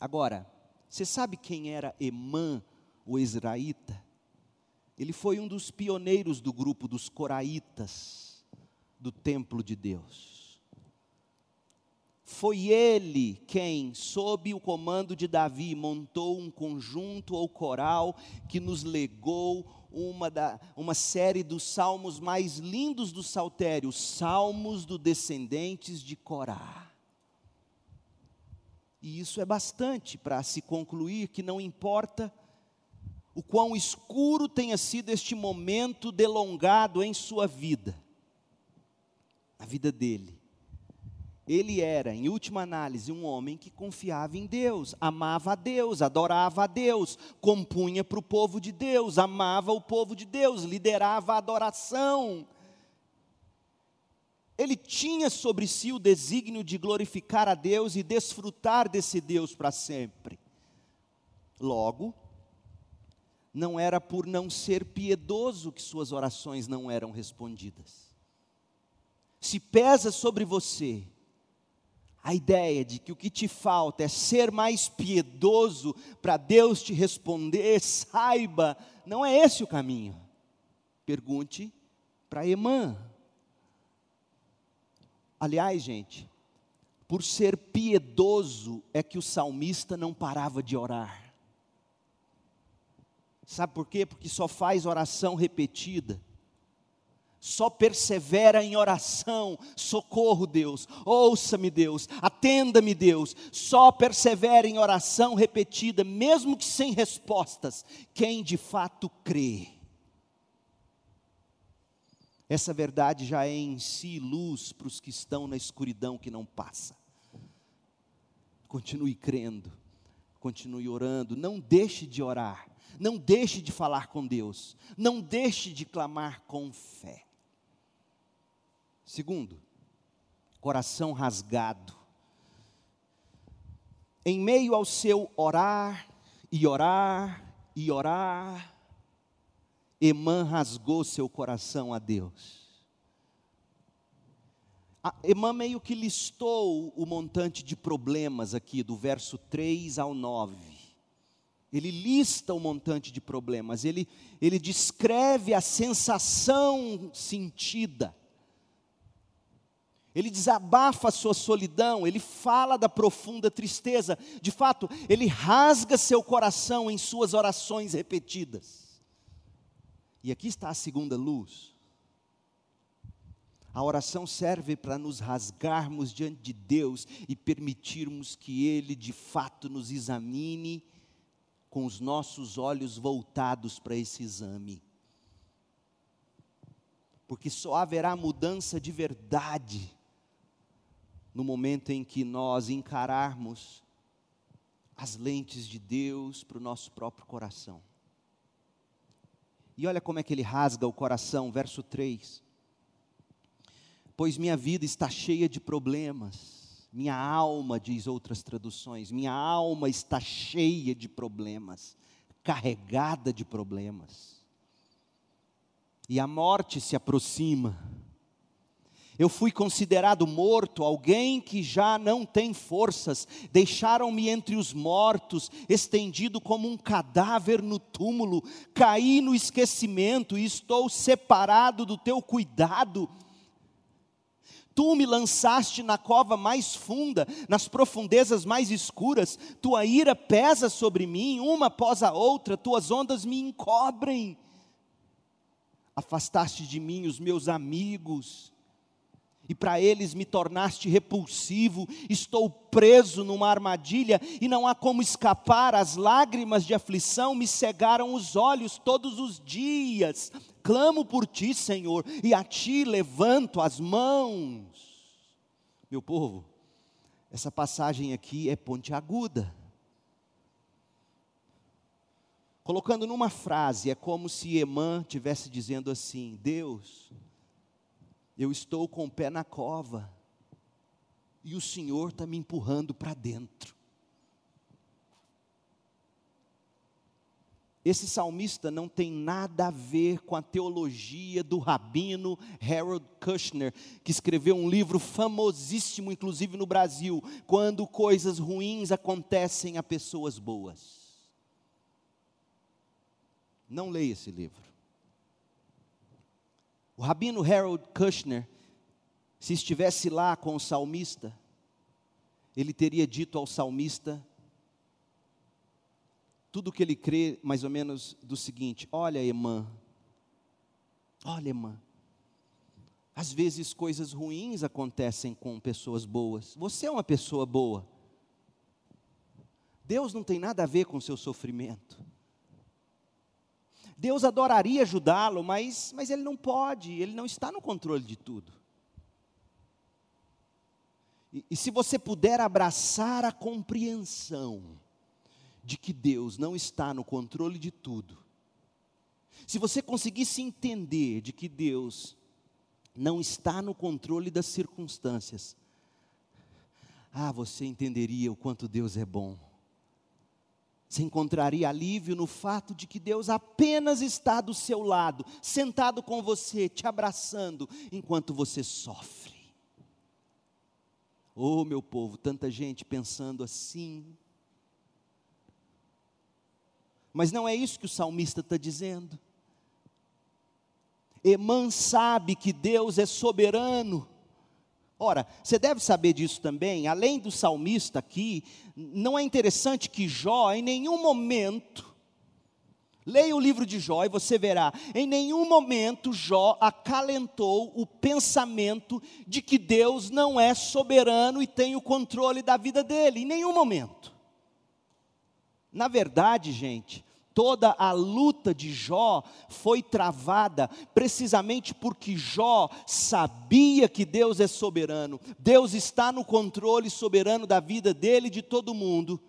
Speaker 1: Agora, você sabe quem era Emã, o Ezraíta? Ele foi um dos pioneiros do grupo dos Coraitas, do templo de Deus. Foi ele quem, sob o comando de Davi, montou um conjunto ou coral que nos legou uma, da, uma série dos salmos mais lindos do saltério, Salmos do Descendentes de Corá. E isso é bastante para se concluir que não importa o quão escuro tenha sido este momento delongado em sua vida, a vida dele. Ele era, em última análise, um homem que confiava em Deus, amava a Deus, adorava a Deus, compunha para o povo de Deus, amava o povo de Deus, liderava a adoração, ele tinha sobre si o desígnio de glorificar a Deus e desfrutar desse Deus para sempre. Logo, não era por não ser piedoso que suas orações não eram respondidas. Se pesa sobre você a ideia de que o que te falta é ser mais piedoso para Deus te responder, saiba, não é esse o caminho. Pergunte para Emã, Aliás, gente, por ser piedoso é que o salmista não parava de orar. Sabe por quê? Porque só faz oração repetida. Só persevera em oração, socorro Deus, ouça-me Deus, atenda-me Deus, só persevera em oração repetida, mesmo que sem respostas, quem de fato crê. Essa verdade já é em si luz para os que estão na escuridão que não passa. Continue crendo, continue orando, não deixe de orar, não deixe de falar com Deus, não deixe de clamar com fé. Segundo, coração rasgado. Em meio ao seu orar e orar e orar, Emã rasgou seu coração a Deus. Emã meio que listou o montante de problemas aqui, do verso 3 ao 9. Ele lista o montante de problemas, ele, ele descreve a sensação sentida. Ele desabafa a sua solidão, ele fala da profunda tristeza. De fato, ele rasga seu coração em suas orações repetidas. E aqui está a segunda luz. A oração serve para nos rasgarmos diante de Deus e permitirmos que Ele de fato nos examine com os nossos olhos voltados para esse exame. Porque só haverá mudança de verdade no momento em que nós encararmos as lentes de Deus para o nosso próprio coração. E olha como é que ele rasga o coração, verso 3. Pois minha vida está cheia de problemas, minha alma, diz outras traduções, minha alma está cheia de problemas, carregada de problemas. E a morte se aproxima eu fui considerado morto, alguém que já não tem forças. Deixaram-me entre os mortos, estendido como um cadáver no túmulo. Caí no esquecimento e estou separado do teu cuidado. Tu me lançaste na cova mais funda, nas profundezas mais escuras. Tua ira pesa sobre mim, uma após a outra, tuas ondas me encobrem. Afastaste de mim os meus amigos e para eles me tornaste repulsivo, estou preso numa armadilha e não há como escapar, as lágrimas de aflição me cegaram os olhos todos os dias. Clamo por ti, Senhor, e a ti levanto as mãos. Meu povo, essa passagem aqui é ponte aguda. Colocando numa frase, é como se Emã tivesse dizendo assim: Deus, eu estou com o pé na cova e o Senhor está me empurrando para dentro. Esse salmista não tem nada a ver com a teologia do rabino Harold Kushner, que escreveu um livro famosíssimo, inclusive no Brasil, quando coisas ruins acontecem a pessoas boas. Não leia esse livro. O rabino Harold Kushner, se estivesse lá com o salmista, ele teria dito ao salmista tudo o que ele crê, mais ou menos, do seguinte: Olha, irmã, olha, irmã, às vezes coisas ruins acontecem com pessoas boas. Você é uma pessoa boa. Deus não tem nada a ver com o seu sofrimento. Deus adoraria ajudá-lo, mas, mas ele não pode, ele não está no controle de tudo. E, e se você puder abraçar a compreensão de que Deus não está no controle de tudo, se você conseguisse entender de que Deus não está no controle das circunstâncias, ah, você entenderia o quanto Deus é bom. Você encontraria alívio no fato de que Deus apenas está do seu lado, sentado com você, te abraçando, enquanto você sofre. Oh, meu povo, tanta gente pensando assim. Mas não é isso que o salmista está dizendo. Emã sabe que Deus é soberano Ora, você deve saber disso também, além do salmista aqui, não é interessante que Jó, em nenhum momento, leia o livro de Jó e você verá, em nenhum momento Jó acalentou o pensamento de que Deus não é soberano e tem o controle da vida dele, em nenhum momento. Na verdade, gente, Toda a luta de Jó foi travada precisamente porque Jó sabia que Deus é soberano, Deus está no controle soberano da vida dele e de todo mundo.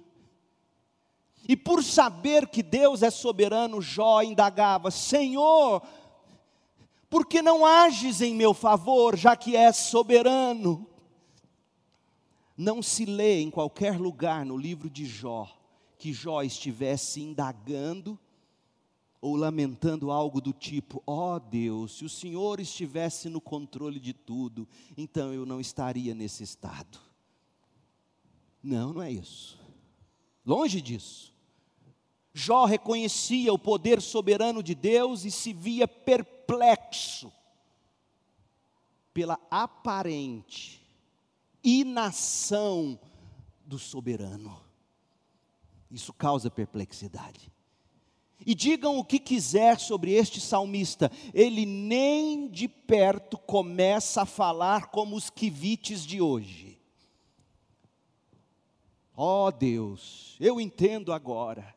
Speaker 1: E por saber que Deus é soberano, Jó indagava: Senhor, por que não ages em meu favor, já que és soberano? Não se lê em qualquer lugar no livro de Jó que Jó estivesse indagando ou lamentando algo do tipo: ó oh Deus, se o Senhor estivesse no controle de tudo, então eu não estaria nesse estado. Não, não é isso. Longe disso. Jó reconhecia o poder soberano de Deus e se via perplexo pela aparente inação do soberano. Isso causa perplexidade. E digam o que quiser sobre este salmista, ele nem de perto começa a falar como os quivites de hoje. Ó oh Deus, eu entendo agora.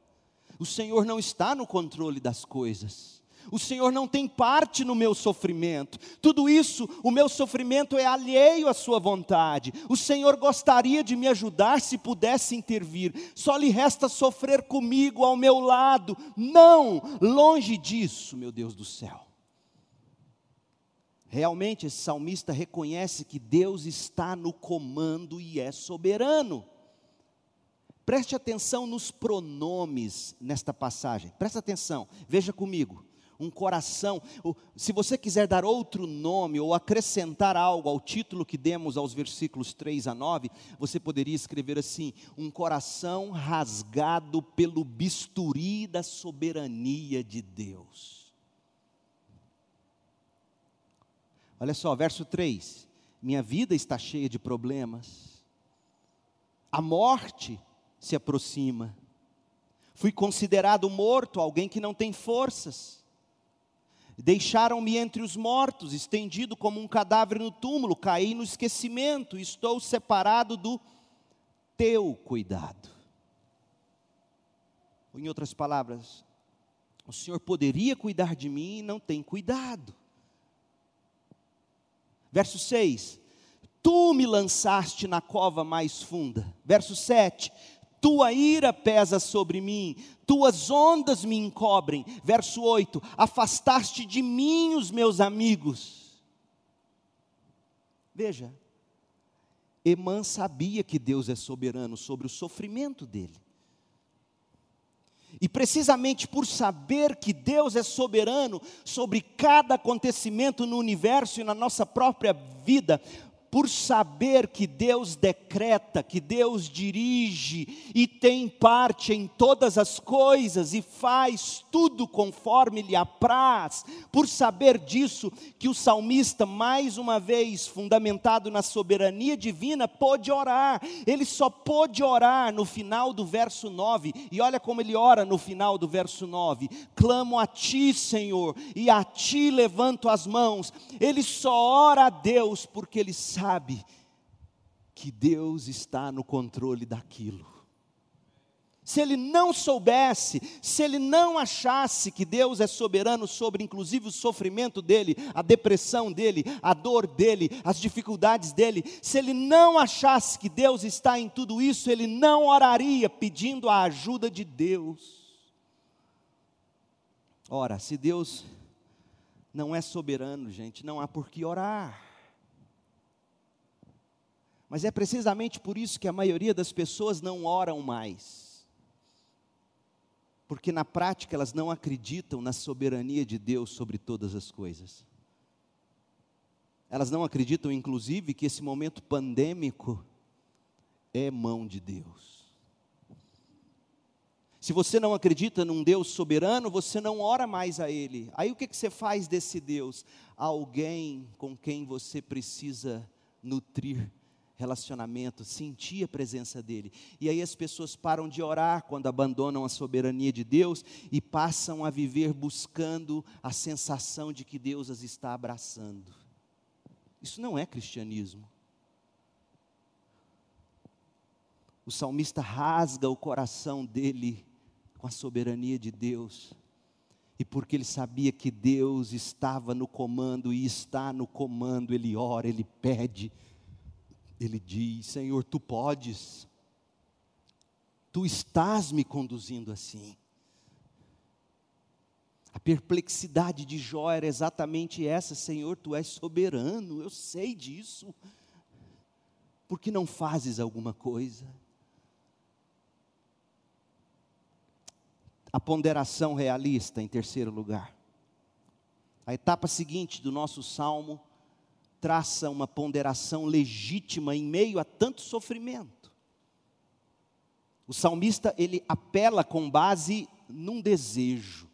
Speaker 1: O Senhor não está no controle das coisas. O Senhor não tem parte no meu sofrimento. Tudo isso, o meu sofrimento é alheio à Sua vontade. O Senhor gostaria de me ajudar se pudesse intervir. Só lhe resta sofrer comigo ao meu lado. Não, longe disso, meu Deus do céu. Realmente, esse salmista reconhece que Deus está no comando e é soberano. Preste atenção nos pronomes nesta passagem. Presta atenção, veja comigo. Um coração. Se você quiser dar outro nome ou acrescentar algo ao título que demos aos versículos 3 a 9, você poderia escrever assim: um coração rasgado pelo bisturi da soberania de Deus. Olha só, verso 3: Minha vida está cheia de problemas, a morte se aproxima. Fui considerado morto, alguém que não tem forças. Deixaram-me entre os mortos, estendido como um cadáver no túmulo, caí no esquecimento, estou separado do teu cuidado. Ou, em outras palavras, o Senhor poderia cuidar de mim e não tem cuidado. Verso 6: Tu me lançaste na cova mais funda. Verso 7: tua ira pesa sobre mim, tuas ondas me encobrem. Verso 8: Afastaste de mim os meus amigos. Veja, Emã sabia que Deus é soberano sobre o sofrimento dele. E precisamente por saber que Deus é soberano sobre cada acontecimento no universo e na nossa própria vida, por saber que Deus decreta, que Deus dirige e tem parte em todas as coisas e faz tudo conforme lhe apraz, por saber disso, que o salmista, mais uma vez, fundamentado na soberania divina, pôde orar. Ele só pôde orar no final do verso 9, e olha como ele ora no final do verso 9: clamo a ti, Senhor, e a ti levanto as mãos. Ele só ora a Deus porque ele sabe sabe que Deus está no controle daquilo. Se ele não soubesse, se ele não achasse que Deus é soberano sobre inclusive o sofrimento dele, a depressão dele, a dor dele, as dificuldades dele, se ele não achasse que Deus está em tudo isso, ele não oraria pedindo a ajuda de Deus. Ora, se Deus não é soberano, gente, não há por que orar. Mas é precisamente por isso que a maioria das pessoas não oram mais. Porque na prática elas não acreditam na soberania de Deus sobre todas as coisas. Elas não acreditam, inclusive, que esse momento pandêmico é mão de Deus. Se você não acredita num Deus soberano, você não ora mais a Ele. Aí o que, que você faz desse Deus? Alguém com quem você precisa nutrir relacionamento, sentir a presença dele. E aí as pessoas param de orar quando abandonam a soberania de Deus e passam a viver buscando a sensação de que Deus as está abraçando. Isso não é cristianismo. O salmista rasga o coração dele com a soberania de Deus. E porque ele sabia que Deus estava no comando e está no comando, ele ora, ele pede, ele diz: Senhor, tu podes, tu estás me conduzindo assim. A perplexidade de Jó era exatamente essa: Senhor, tu és soberano, eu sei disso. Por que não fazes alguma coisa? A ponderação realista, em terceiro lugar. A etapa seguinte do nosso salmo traça uma ponderação legítima em meio a tanto sofrimento. O salmista, ele apela com base num desejo.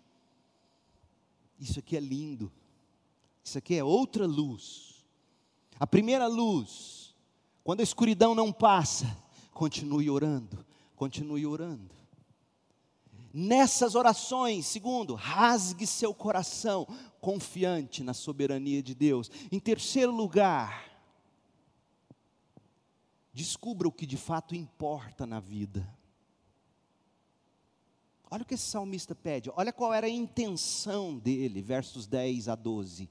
Speaker 1: Isso aqui é lindo. Isso aqui é outra luz. A primeira luz, quando a escuridão não passa, continue orando, continue orando. Nessas orações, segundo, rasgue seu coração, confiante na soberania de Deus. Em terceiro lugar, descubra o que de fato importa na vida. Olha o que esse salmista pede, olha qual era a intenção dele, versos 10 a 12.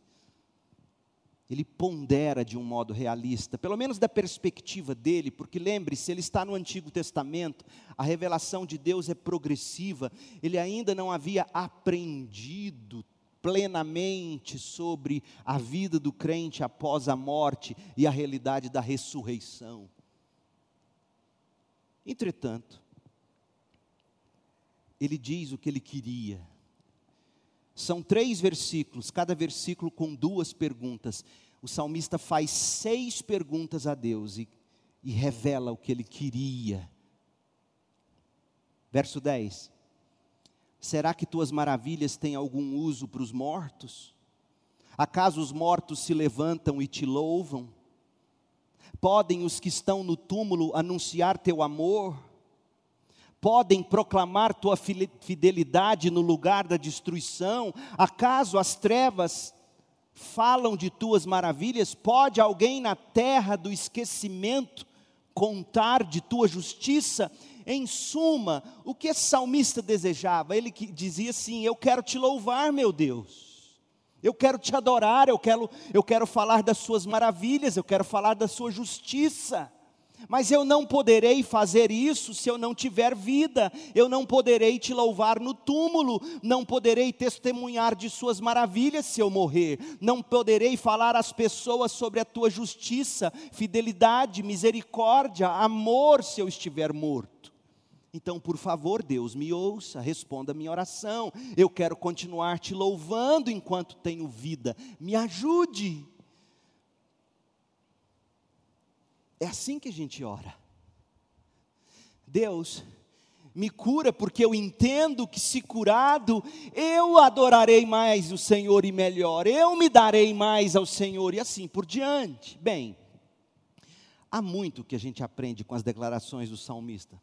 Speaker 1: Ele pondera de um modo realista, pelo menos da perspectiva dele, porque lembre-se, ele está no Antigo Testamento, a revelação de Deus é progressiva, ele ainda não havia aprendido plenamente sobre a vida do crente após a morte e a realidade da ressurreição. Entretanto, ele diz o que ele queria. São três versículos, cada versículo com duas perguntas. O salmista faz seis perguntas a Deus e, e revela o que ele queria. Verso 10: Será que tuas maravilhas têm algum uso para os mortos? Acaso os mortos se levantam e te louvam? Podem os que estão no túmulo anunciar teu amor? Podem proclamar tua fidelidade no lugar da destruição? Acaso as trevas falam de tuas maravilhas? Pode alguém na terra do esquecimento contar de tua justiça? Em suma, o que esse salmista desejava? Ele dizia assim: Eu quero te louvar, meu Deus. Eu quero te adorar, eu quero, eu quero falar das suas maravilhas, eu quero falar da sua justiça. Mas eu não poderei fazer isso se eu não tiver vida, eu não poderei te louvar no túmulo, não poderei testemunhar de Suas maravilhas se eu morrer, não poderei falar às pessoas sobre a tua justiça, fidelidade, misericórdia, amor se eu estiver morto. Então, por favor, Deus, me ouça, responda a minha oração. Eu quero continuar te louvando enquanto tenho vida. Me ajude. É assim que a gente ora. Deus, me cura, porque eu entendo que, se curado, eu adorarei mais o Senhor e melhor, eu me darei mais ao Senhor e assim por diante. Bem, há muito que a gente aprende com as declarações do salmista.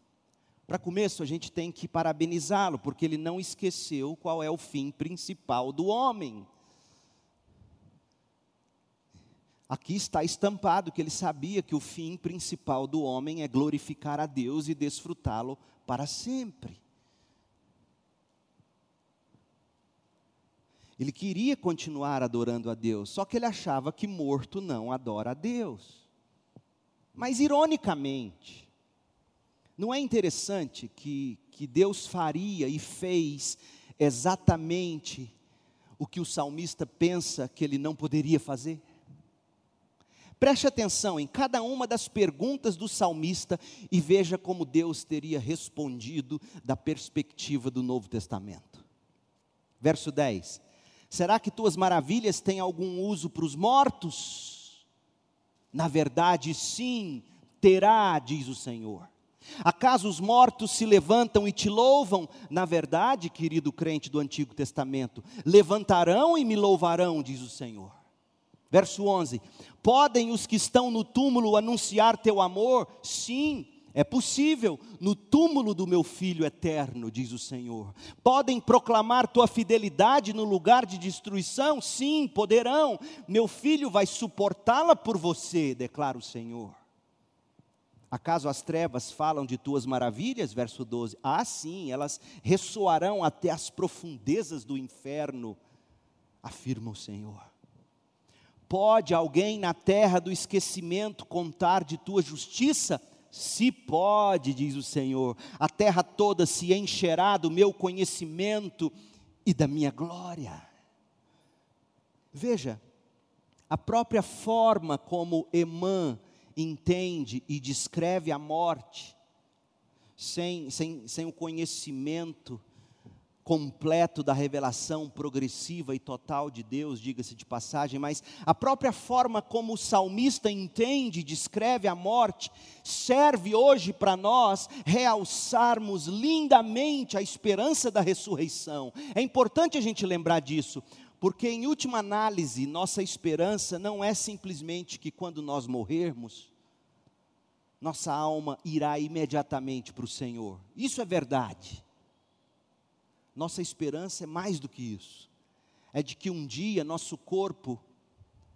Speaker 1: Para começo, a gente tem que parabenizá-lo, porque ele não esqueceu qual é o fim principal do homem. Aqui está estampado que ele sabia que o fim principal do homem é glorificar a Deus e desfrutá-lo para sempre. Ele queria continuar adorando a Deus, só que ele achava que morto não adora a Deus. Mas, ironicamente, não é interessante que, que Deus faria e fez exatamente o que o salmista pensa que ele não poderia fazer? Preste atenção em cada uma das perguntas do salmista e veja como Deus teria respondido da perspectiva do Novo Testamento. Verso 10: Será que tuas maravilhas têm algum uso para os mortos? Na verdade, sim, terá, diz o Senhor. Acaso os mortos se levantam e te louvam? Na verdade, querido crente do Antigo Testamento, levantarão e me louvarão, diz o Senhor. Verso 11: Podem os que estão no túmulo anunciar teu amor? Sim, é possível, no túmulo do meu filho eterno, diz o Senhor. Podem proclamar tua fidelidade no lugar de destruição? Sim, poderão. Meu filho vai suportá-la por você, declara o Senhor. Acaso as trevas falam de tuas maravilhas? Verso 12. Ah, sim, elas ressoarão até as profundezas do inferno, afirma o Senhor. Pode alguém na terra do esquecimento contar de tua justiça? Se pode, diz o Senhor, a terra toda se encherá do meu conhecimento e da minha glória. Veja, a própria forma como Emã entende e descreve a morte, sem, sem, sem o conhecimento completo da revelação progressiva e total de Deus, diga-se de passagem, mas a própria forma como o salmista entende e descreve a morte, serve hoje para nós realçarmos lindamente a esperança da ressurreição. É importante a gente lembrar disso, porque, em última análise, nossa esperança não é simplesmente que quando nós morrermos, nossa alma irá imediatamente para o Senhor. Isso é verdade. Nossa esperança é mais do que isso. É de que um dia nosso corpo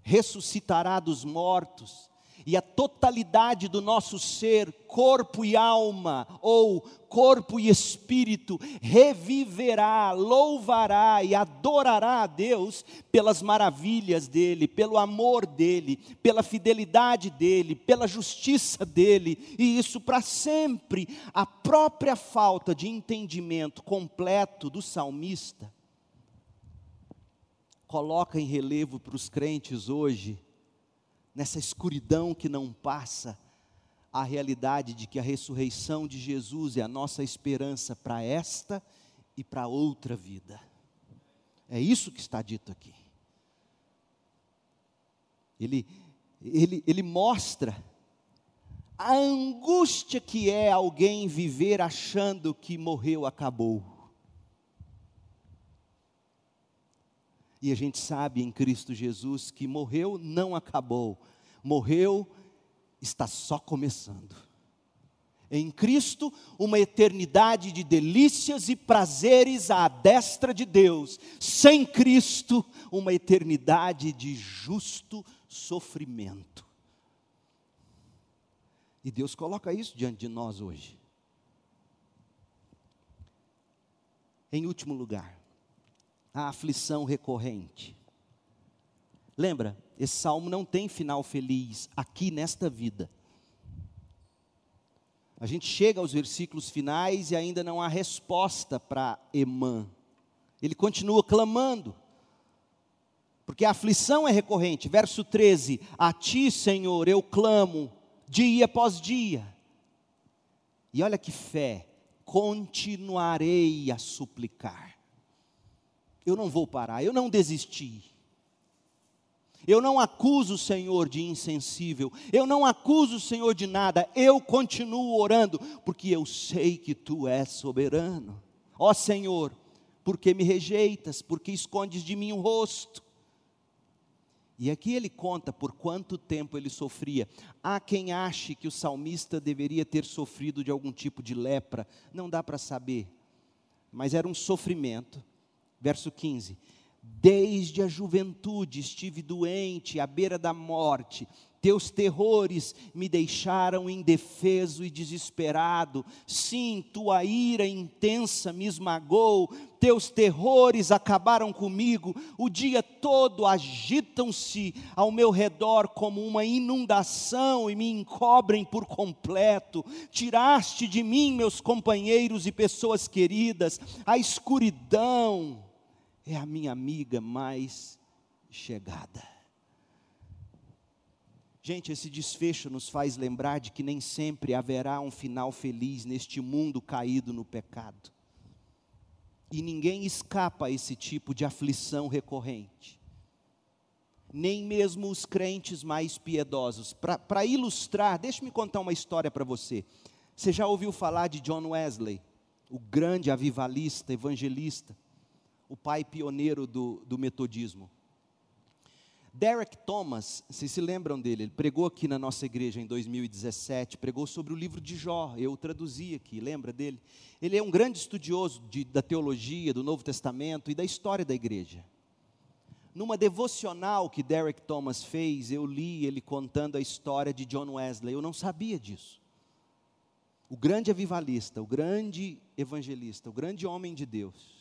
Speaker 1: ressuscitará dos mortos e a totalidade do nosso ser, corpo e alma, ou corpo e espírito, reviverá, louvará e adorará a Deus pelas maravilhas dEle, pelo amor dEle, pela fidelidade dEle, pela justiça dEle, e isso para sempre. A própria falta de entendimento completo do salmista coloca em relevo para os crentes hoje nessa escuridão que não passa, a realidade de que a ressurreição de Jesus é a nossa esperança para esta e para outra vida. É isso que está dito aqui. Ele, ele, ele mostra a angústia que é alguém viver achando que morreu, acabou. E a gente sabe em Cristo Jesus que morreu não acabou, morreu está só começando. Em Cristo, uma eternidade de delícias e prazeres à destra de Deus. Sem Cristo, uma eternidade de justo sofrimento. E Deus coloca isso diante de nós hoje. Em último lugar, a aflição recorrente. Lembra, esse salmo não tem final feliz aqui nesta vida. A gente chega aos versículos finais e ainda não há resposta para Emã. Ele continua clamando, porque a aflição é recorrente. Verso 13: A ti, Senhor, eu clamo, dia após dia. E olha que fé, continuarei a suplicar eu não vou parar, eu não desisti. Eu não acuso o Senhor de insensível, eu não acuso o Senhor de nada, eu continuo orando, porque eu sei que tu és soberano. Ó Senhor, por que me rejeitas? Por que escondes de mim o rosto? E aqui ele conta por quanto tempo ele sofria. Há quem ache que o salmista deveria ter sofrido de algum tipo de lepra, não dá para saber, mas era um sofrimento Verso 15: Desde a juventude estive doente, à beira da morte. Teus terrores me deixaram indefeso e desesperado. Sim, tua ira intensa me esmagou. Teus terrores acabaram comigo. O dia todo agitam-se ao meu redor como uma inundação e me encobrem por completo. Tiraste de mim meus companheiros e pessoas queridas. A escuridão é a minha amiga mais chegada. Gente, esse desfecho nos faz lembrar de que nem sempre haverá um final feliz neste mundo caído no pecado. E ninguém escapa a esse tipo de aflição recorrente. Nem mesmo os crentes mais piedosos. Para ilustrar, deixe-me contar uma história para você. Você já ouviu falar de John Wesley, o grande avivalista, evangelista? O pai pioneiro do, do metodismo. Derek Thomas, vocês se lembram dele? Ele pregou aqui na nossa igreja em 2017, pregou sobre o livro de Jó, eu traduzi aqui, lembra dele? Ele é um grande estudioso de, da teologia, do Novo Testamento e da história da igreja. Numa devocional que Derek Thomas fez, eu li ele contando a história de John Wesley, eu não sabia disso. O grande avivalista, o grande evangelista, o grande homem de Deus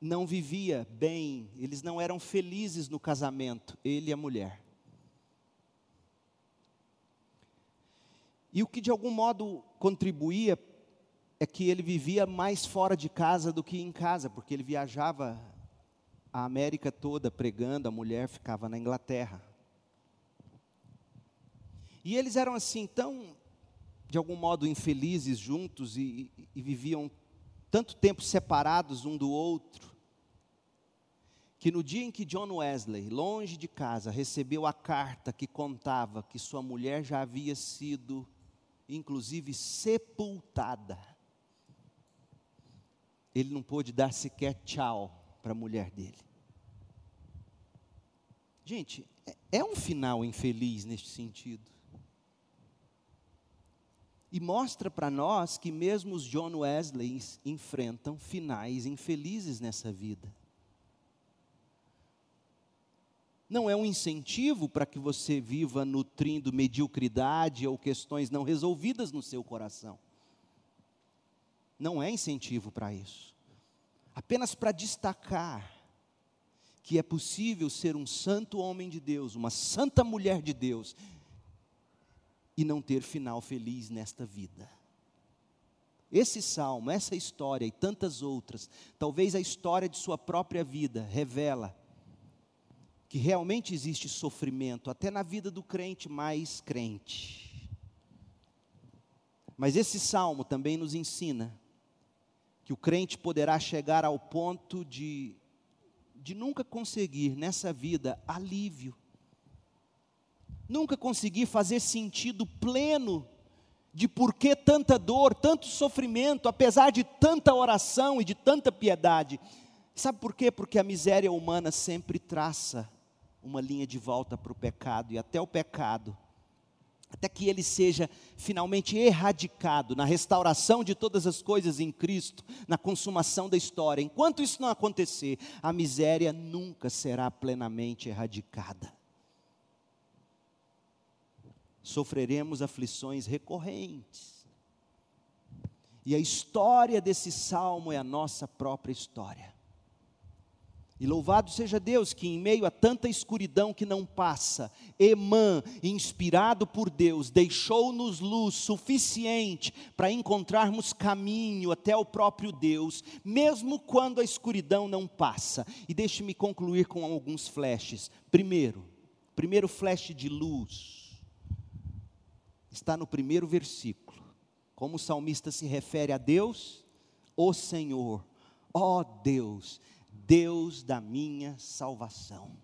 Speaker 1: não vivia bem, eles não eram felizes no casamento, ele e a mulher. E o que de algum modo contribuía é que ele vivia mais fora de casa do que em casa, porque ele viajava a América toda pregando, a mulher ficava na Inglaterra. E eles eram assim tão, de algum modo, infelizes juntos e, e, viviam tanto tempo separados um do outro, que no dia em que John Wesley, longe de casa, recebeu a carta que contava que sua mulher já havia sido, inclusive, sepultada, ele não pôde dar sequer tchau para a mulher dele. Gente, é, é um final infeliz neste sentido. E mostra para nós que mesmo os John Wesley enfrentam finais infelizes nessa vida. não é um incentivo para que você viva nutrindo mediocridade ou questões não resolvidas no seu coração. Não é incentivo para isso. Apenas para destacar que é possível ser um santo homem de Deus, uma santa mulher de Deus, e não ter final feliz nesta vida. Esse salmo, essa história e tantas outras, talvez a história de sua própria vida, revela que realmente existe sofrimento, até na vida do crente mais crente. Mas esse salmo também nos ensina que o crente poderá chegar ao ponto de, de nunca conseguir nessa vida alívio, nunca conseguir fazer sentido pleno de por que tanta dor, tanto sofrimento, apesar de tanta oração e de tanta piedade. Sabe por quê? Porque a miséria humana sempre traça uma linha de volta para o pecado e até o pecado, até que ele seja finalmente erradicado na restauração de todas as coisas em Cristo, na consumação da história. Enquanto isso não acontecer, a miséria nunca será plenamente erradicada sofreremos aflições recorrentes. E a história desse salmo é a nossa própria história. E louvado seja Deus que, em meio a tanta escuridão que não passa, Emã, inspirado por Deus, deixou-nos luz suficiente para encontrarmos caminho até o próprio Deus, mesmo quando a escuridão não passa. E deixe-me concluir com alguns flashes. Primeiro, primeiro flash de luz está no primeiro versículo. Como o salmista se refere a Deus, o Senhor, ó Deus, Deus da minha salvação.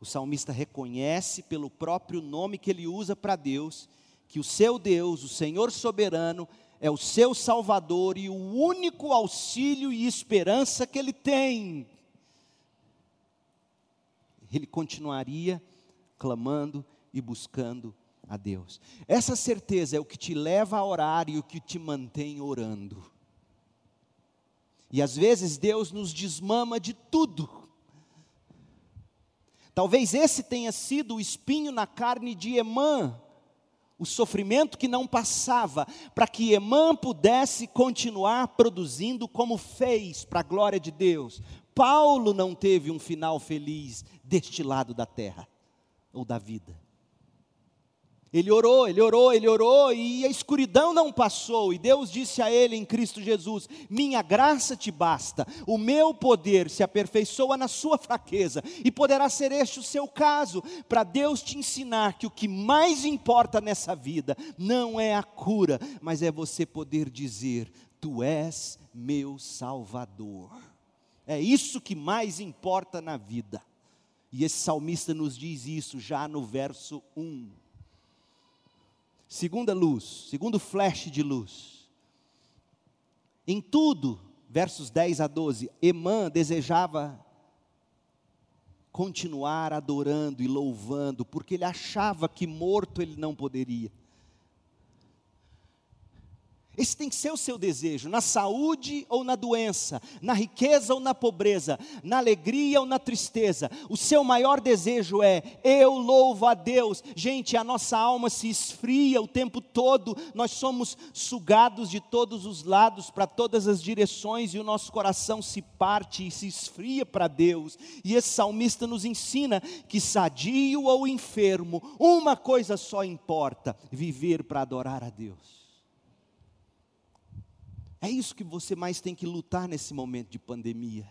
Speaker 1: O salmista reconhece pelo próprio nome que ele usa para Deus, que o seu Deus, o Senhor soberano, é o seu Salvador e o único auxílio e esperança que ele tem. Ele continuaria clamando e buscando a Deus. Essa certeza é o que te leva a orar e o que te mantém orando. E às vezes Deus nos desmama de tudo. Talvez esse tenha sido o espinho na carne de Emã, o sofrimento que não passava, para que Emã pudesse continuar produzindo como fez, para a glória de Deus. Paulo não teve um final feliz deste lado da terra, ou da vida. Ele orou, ele orou, ele orou, e a escuridão não passou, e Deus disse a ele em Cristo Jesus: Minha graça te basta, o meu poder se aperfeiçoa na sua fraqueza, e poderá ser este o seu caso, para Deus te ensinar que o que mais importa nessa vida não é a cura, mas é você poder dizer: Tu és meu Salvador. É isso que mais importa na vida. E esse salmista nos diz isso já no verso 1. Segunda luz, segundo flash de luz. Em tudo, versos 10 a 12, Emã desejava continuar adorando e louvando, porque ele achava que morto ele não poderia. Esse tem que ser o seu desejo, na saúde ou na doença, na riqueza ou na pobreza, na alegria ou na tristeza. O seu maior desejo é: eu louvo a Deus. Gente, a nossa alma se esfria o tempo todo, nós somos sugados de todos os lados, para todas as direções, e o nosso coração se parte e se esfria para Deus. E esse salmista nos ensina que, sadio ou enfermo, uma coisa só importa: viver para adorar a Deus. É isso que você mais tem que lutar nesse momento de pandemia.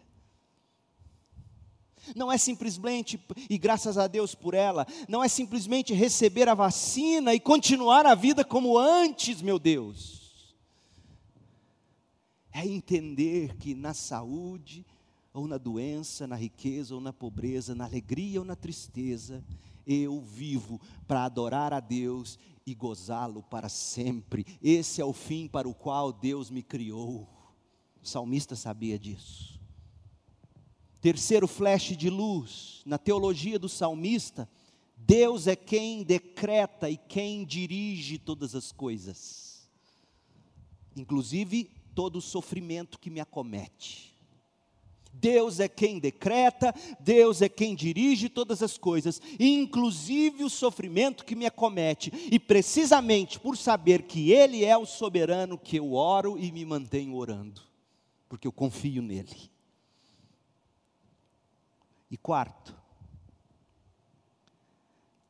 Speaker 1: Não é simplesmente, e graças a Deus por ela, não é simplesmente receber a vacina e continuar a vida como antes, meu Deus. É entender que na saúde, ou na doença, na riqueza ou na pobreza, na alegria ou na tristeza, eu vivo para adorar a Deus e gozá-lo para sempre. Esse é o fim para o qual Deus me criou. O salmista sabia disso. Terceiro flash de luz, na teologia do salmista, Deus é quem decreta e quem dirige todas as coisas, inclusive todo o sofrimento que me acomete. Deus é quem decreta, Deus é quem dirige todas as coisas, inclusive o sofrimento que me acomete, e precisamente por saber que Ele é o soberano que eu oro e me mantenho orando, porque eu confio nele. E quarto,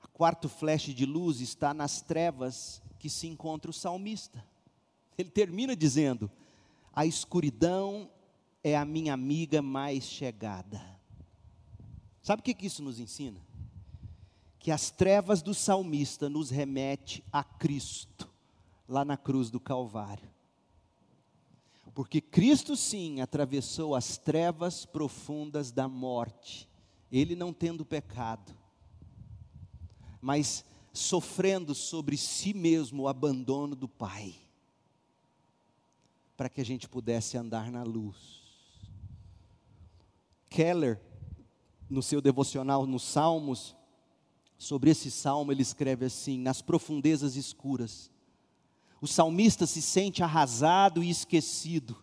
Speaker 1: a quarto flash de luz está nas trevas que se encontra o salmista. Ele termina dizendo: a escuridão é a minha amiga mais chegada. Sabe o que, isso nos ensina? Que as trevas do salmista nos remete a Cristo, lá na cruz do Calvário. Porque Cristo sim atravessou as trevas profundas da morte, ele não tendo pecado, mas sofrendo sobre si mesmo o abandono do Pai, para que a gente pudesse andar na luz. Keller, no seu devocional nos Salmos, sobre esse salmo, ele escreve assim: Nas profundezas escuras, o salmista se sente arrasado e esquecido.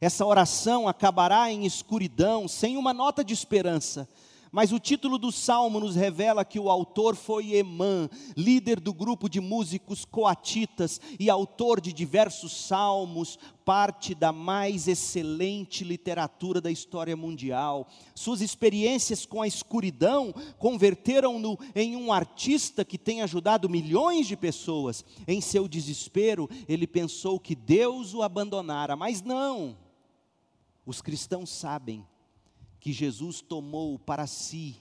Speaker 1: Essa oração acabará em escuridão, sem uma nota de esperança, mas o título do salmo nos revela que o autor foi Emã, líder do grupo de músicos coatitas e autor de diversos salmos, parte da mais excelente literatura da história mundial. Suas experiências com a escuridão converteram-no em um artista que tem ajudado milhões de pessoas. Em seu desespero, ele pensou que Deus o abandonara, mas não. Os cristãos sabem que Jesus tomou para si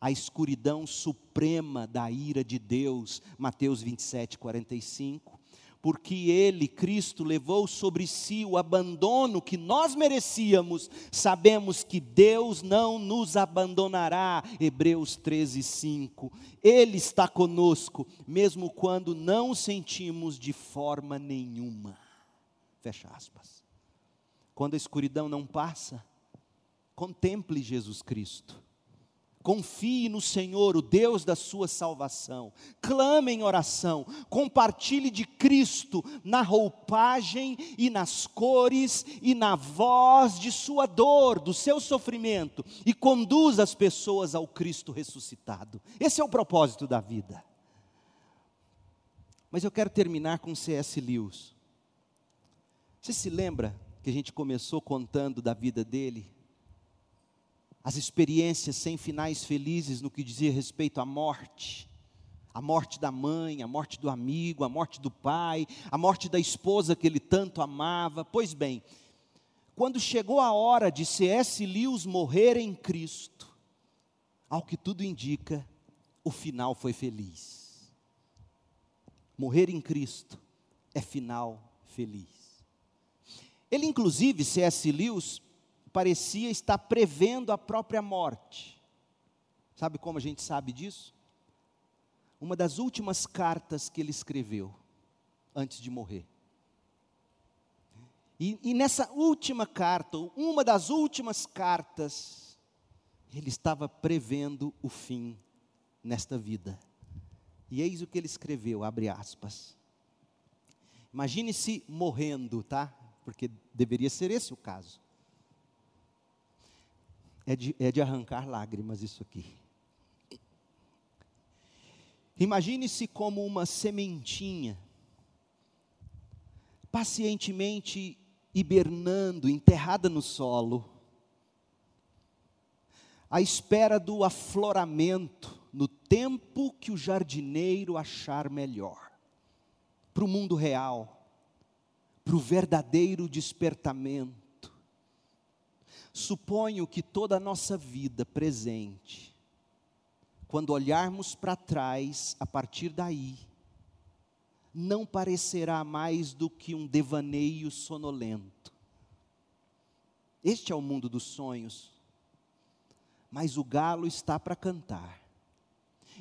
Speaker 1: a escuridão suprema da ira de Deus, Mateus 27, 45, porque Ele, Cristo, levou sobre si o abandono que nós merecíamos, sabemos que Deus não nos abandonará, Hebreus 13, 5, Ele está conosco, mesmo quando não o sentimos de forma nenhuma, fecha aspas, quando a escuridão não passa, Contemple Jesus Cristo. Confie no Senhor, o Deus da sua salvação. Clame em oração. Compartilhe de Cristo na roupagem e nas cores e na voz de sua dor, do seu sofrimento. E conduza as pessoas ao Cristo ressuscitado. Esse é o propósito da vida. Mas eu quero terminar com C.S. Lewis. Você se lembra que a gente começou contando da vida dele? As experiências sem finais felizes no que dizia respeito à morte, a morte da mãe, a morte do amigo, a morte do pai, a morte da esposa que ele tanto amava. Pois bem, quando chegou a hora de C.S. Lewis morrer em Cristo, ao que tudo indica, o final foi feliz. Morrer em Cristo é final feliz. Ele, inclusive, C.S. Lewis, parecia estar prevendo a própria morte. Sabe como a gente sabe disso? Uma das últimas cartas que ele escreveu antes de morrer. E, e, nessa última carta, uma das últimas cartas, ele estava prevendo o fim nesta vida. E eis o que ele escreveu, abre aspas. Imagine-se morrendo, tá? Porque deveria ser esse o caso. É de, é de arrancar lágrimas isso aqui. Imagine-se como uma sementinha, pacientemente hibernando, enterrada no solo, à espera do afloramento, no tempo que o jardineiro achar melhor, para o mundo real, para o verdadeiro despertamento Suponho que toda a nossa vida presente, quando olharmos para trás, a partir daí, não parecerá mais do que um devaneio sonolento. Este é o mundo dos sonhos. Mas o galo está para cantar.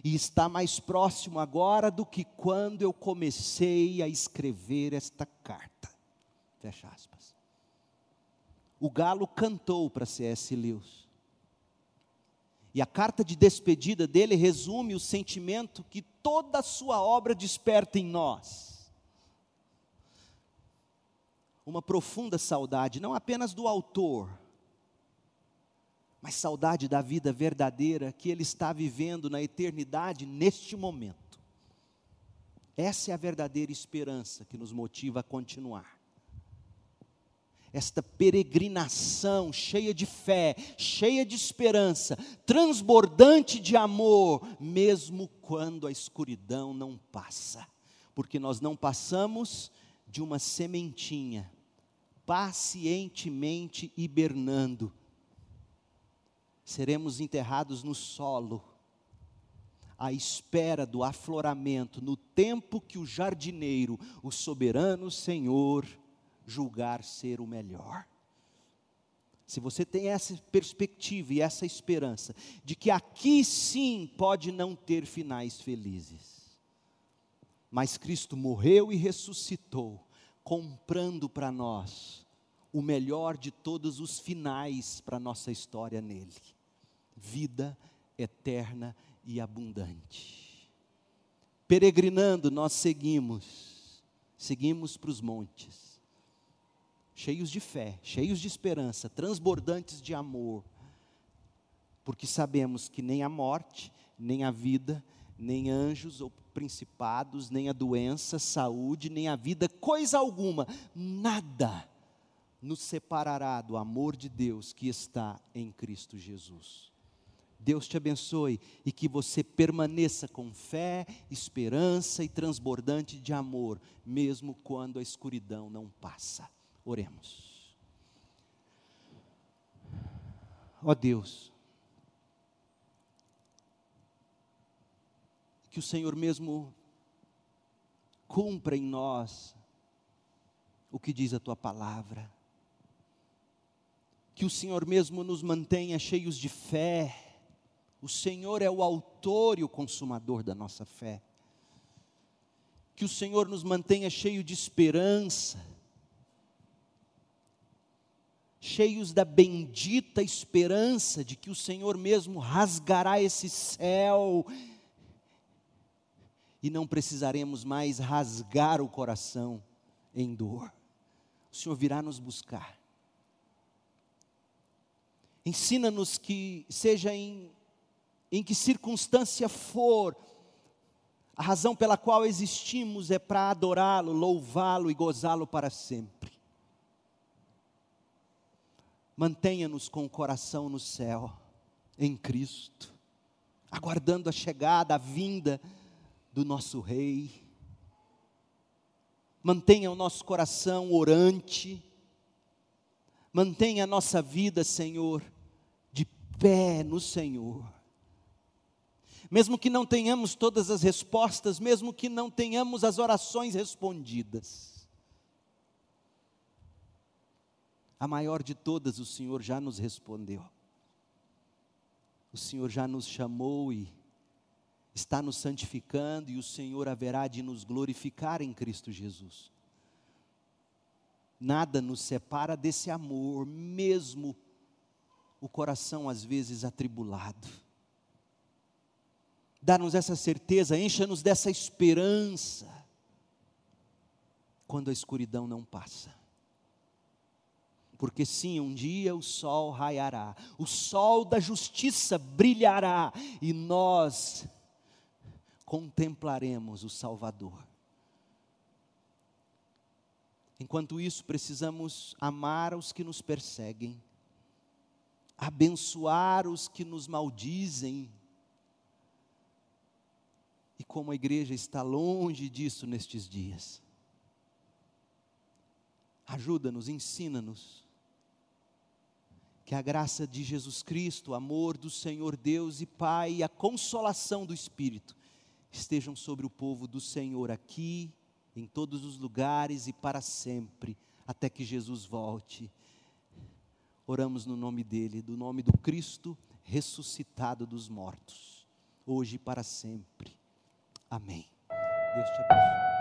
Speaker 1: E está mais próximo agora do que quando eu comecei a escrever esta carta. Fecha aspas o galo cantou para C.S. Lewis. E a carta de despedida dele resume o sentimento que toda a sua obra desperta em nós. Uma profunda saudade, não apenas do autor, mas saudade da vida verdadeira que ele está vivendo na eternidade neste momento. Essa é a verdadeira esperança que nos motiva a continuar. Esta peregrinação cheia de fé, cheia de esperança, transbordante de amor, mesmo quando a escuridão não passa, porque nós não passamos de uma sementinha, pacientemente hibernando. Seremos enterrados no solo, à espera do afloramento, no tempo que o jardineiro, o soberano Senhor, julgar ser o melhor. Se você tem essa perspectiva e essa esperança de que aqui sim pode não ter finais felizes, mas Cristo morreu e ressuscitou, comprando para nós o melhor de todos os finais para a nossa história nele vida eterna e abundante. Peregrinando, nós seguimos, seguimos para os montes, cheios de fé, cheios de esperança, transbordantes de amor, porque sabemos que nem a morte, nem a vida, nem anjos ou principados, nem a doença, saúde, nem a vida, coisa alguma, nada nos separará do amor de Deus que está em Cristo Jesus. Deus te abençoe e que você permaneça com fé, esperança e transbordante de amor, mesmo quando a escuridão não passa. Oremos. Ó Deus, que o Senhor mesmo cumpra em nós o que diz a tua palavra. Que o Senhor mesmo nos mantenha cheios de fé, o Senhor é o autor e o consumador da nossa fé. Que o Senhor nos mantenha cheio de esperança, cheios da bendita esperança de que o Senhor mesmo rasgará esse céu e não precisaremos mais rasgar o coração em dor. O Senhor virá nos buscar. Ensina-nos que seja em em que circunstância for, a razão pela qual existimos é para adorá-lo, louvá-lo e gozá-lo para sempre. Mantenha-nos com o coração no céu, em Cristo, aguardando a chegada, a vinda do nosso Rei. Mantenha o nosso coração orante, mantenha a nossa vida, Senhor, de pé no Senhor mesmo que não tenhamos todas as respostas, mesmo que não tenhamos as orações respondidas. A maior de todas, o Senhor já nos respondeu. O Senhor já nos chamou e está nos santificando, e o Senhor haverá de nos glorificar em Cristo Jesus. Nada nos separa desse amor, mesmo o coração às vezes atribulado dá-nos essa certeza, encha-nos dessa esperança, quando a escuridão não passa. Porque sim, um dia o sol raiará, o sol da justiça brilhará e nós contemplaremos o Salvador. Enquanto isso, precisamos amar os que nos perseguem, abençoar os que nos maldizem, e como a igreja está longe disso nestes dias. Ajuda-nos, ensina-nos. Que a graça de Jesus Cristo, o amor do Senhor Deus e Pai e a consolação do Espírito estejam sobre o povo do Senhor aqui, em todos os lugares e para sempre, até que Jesus volte. Oramos no nome dEle, do nome do Cristo ressuscitado dos mortos, hoje e para sempre. Amém. Deus te abençoe.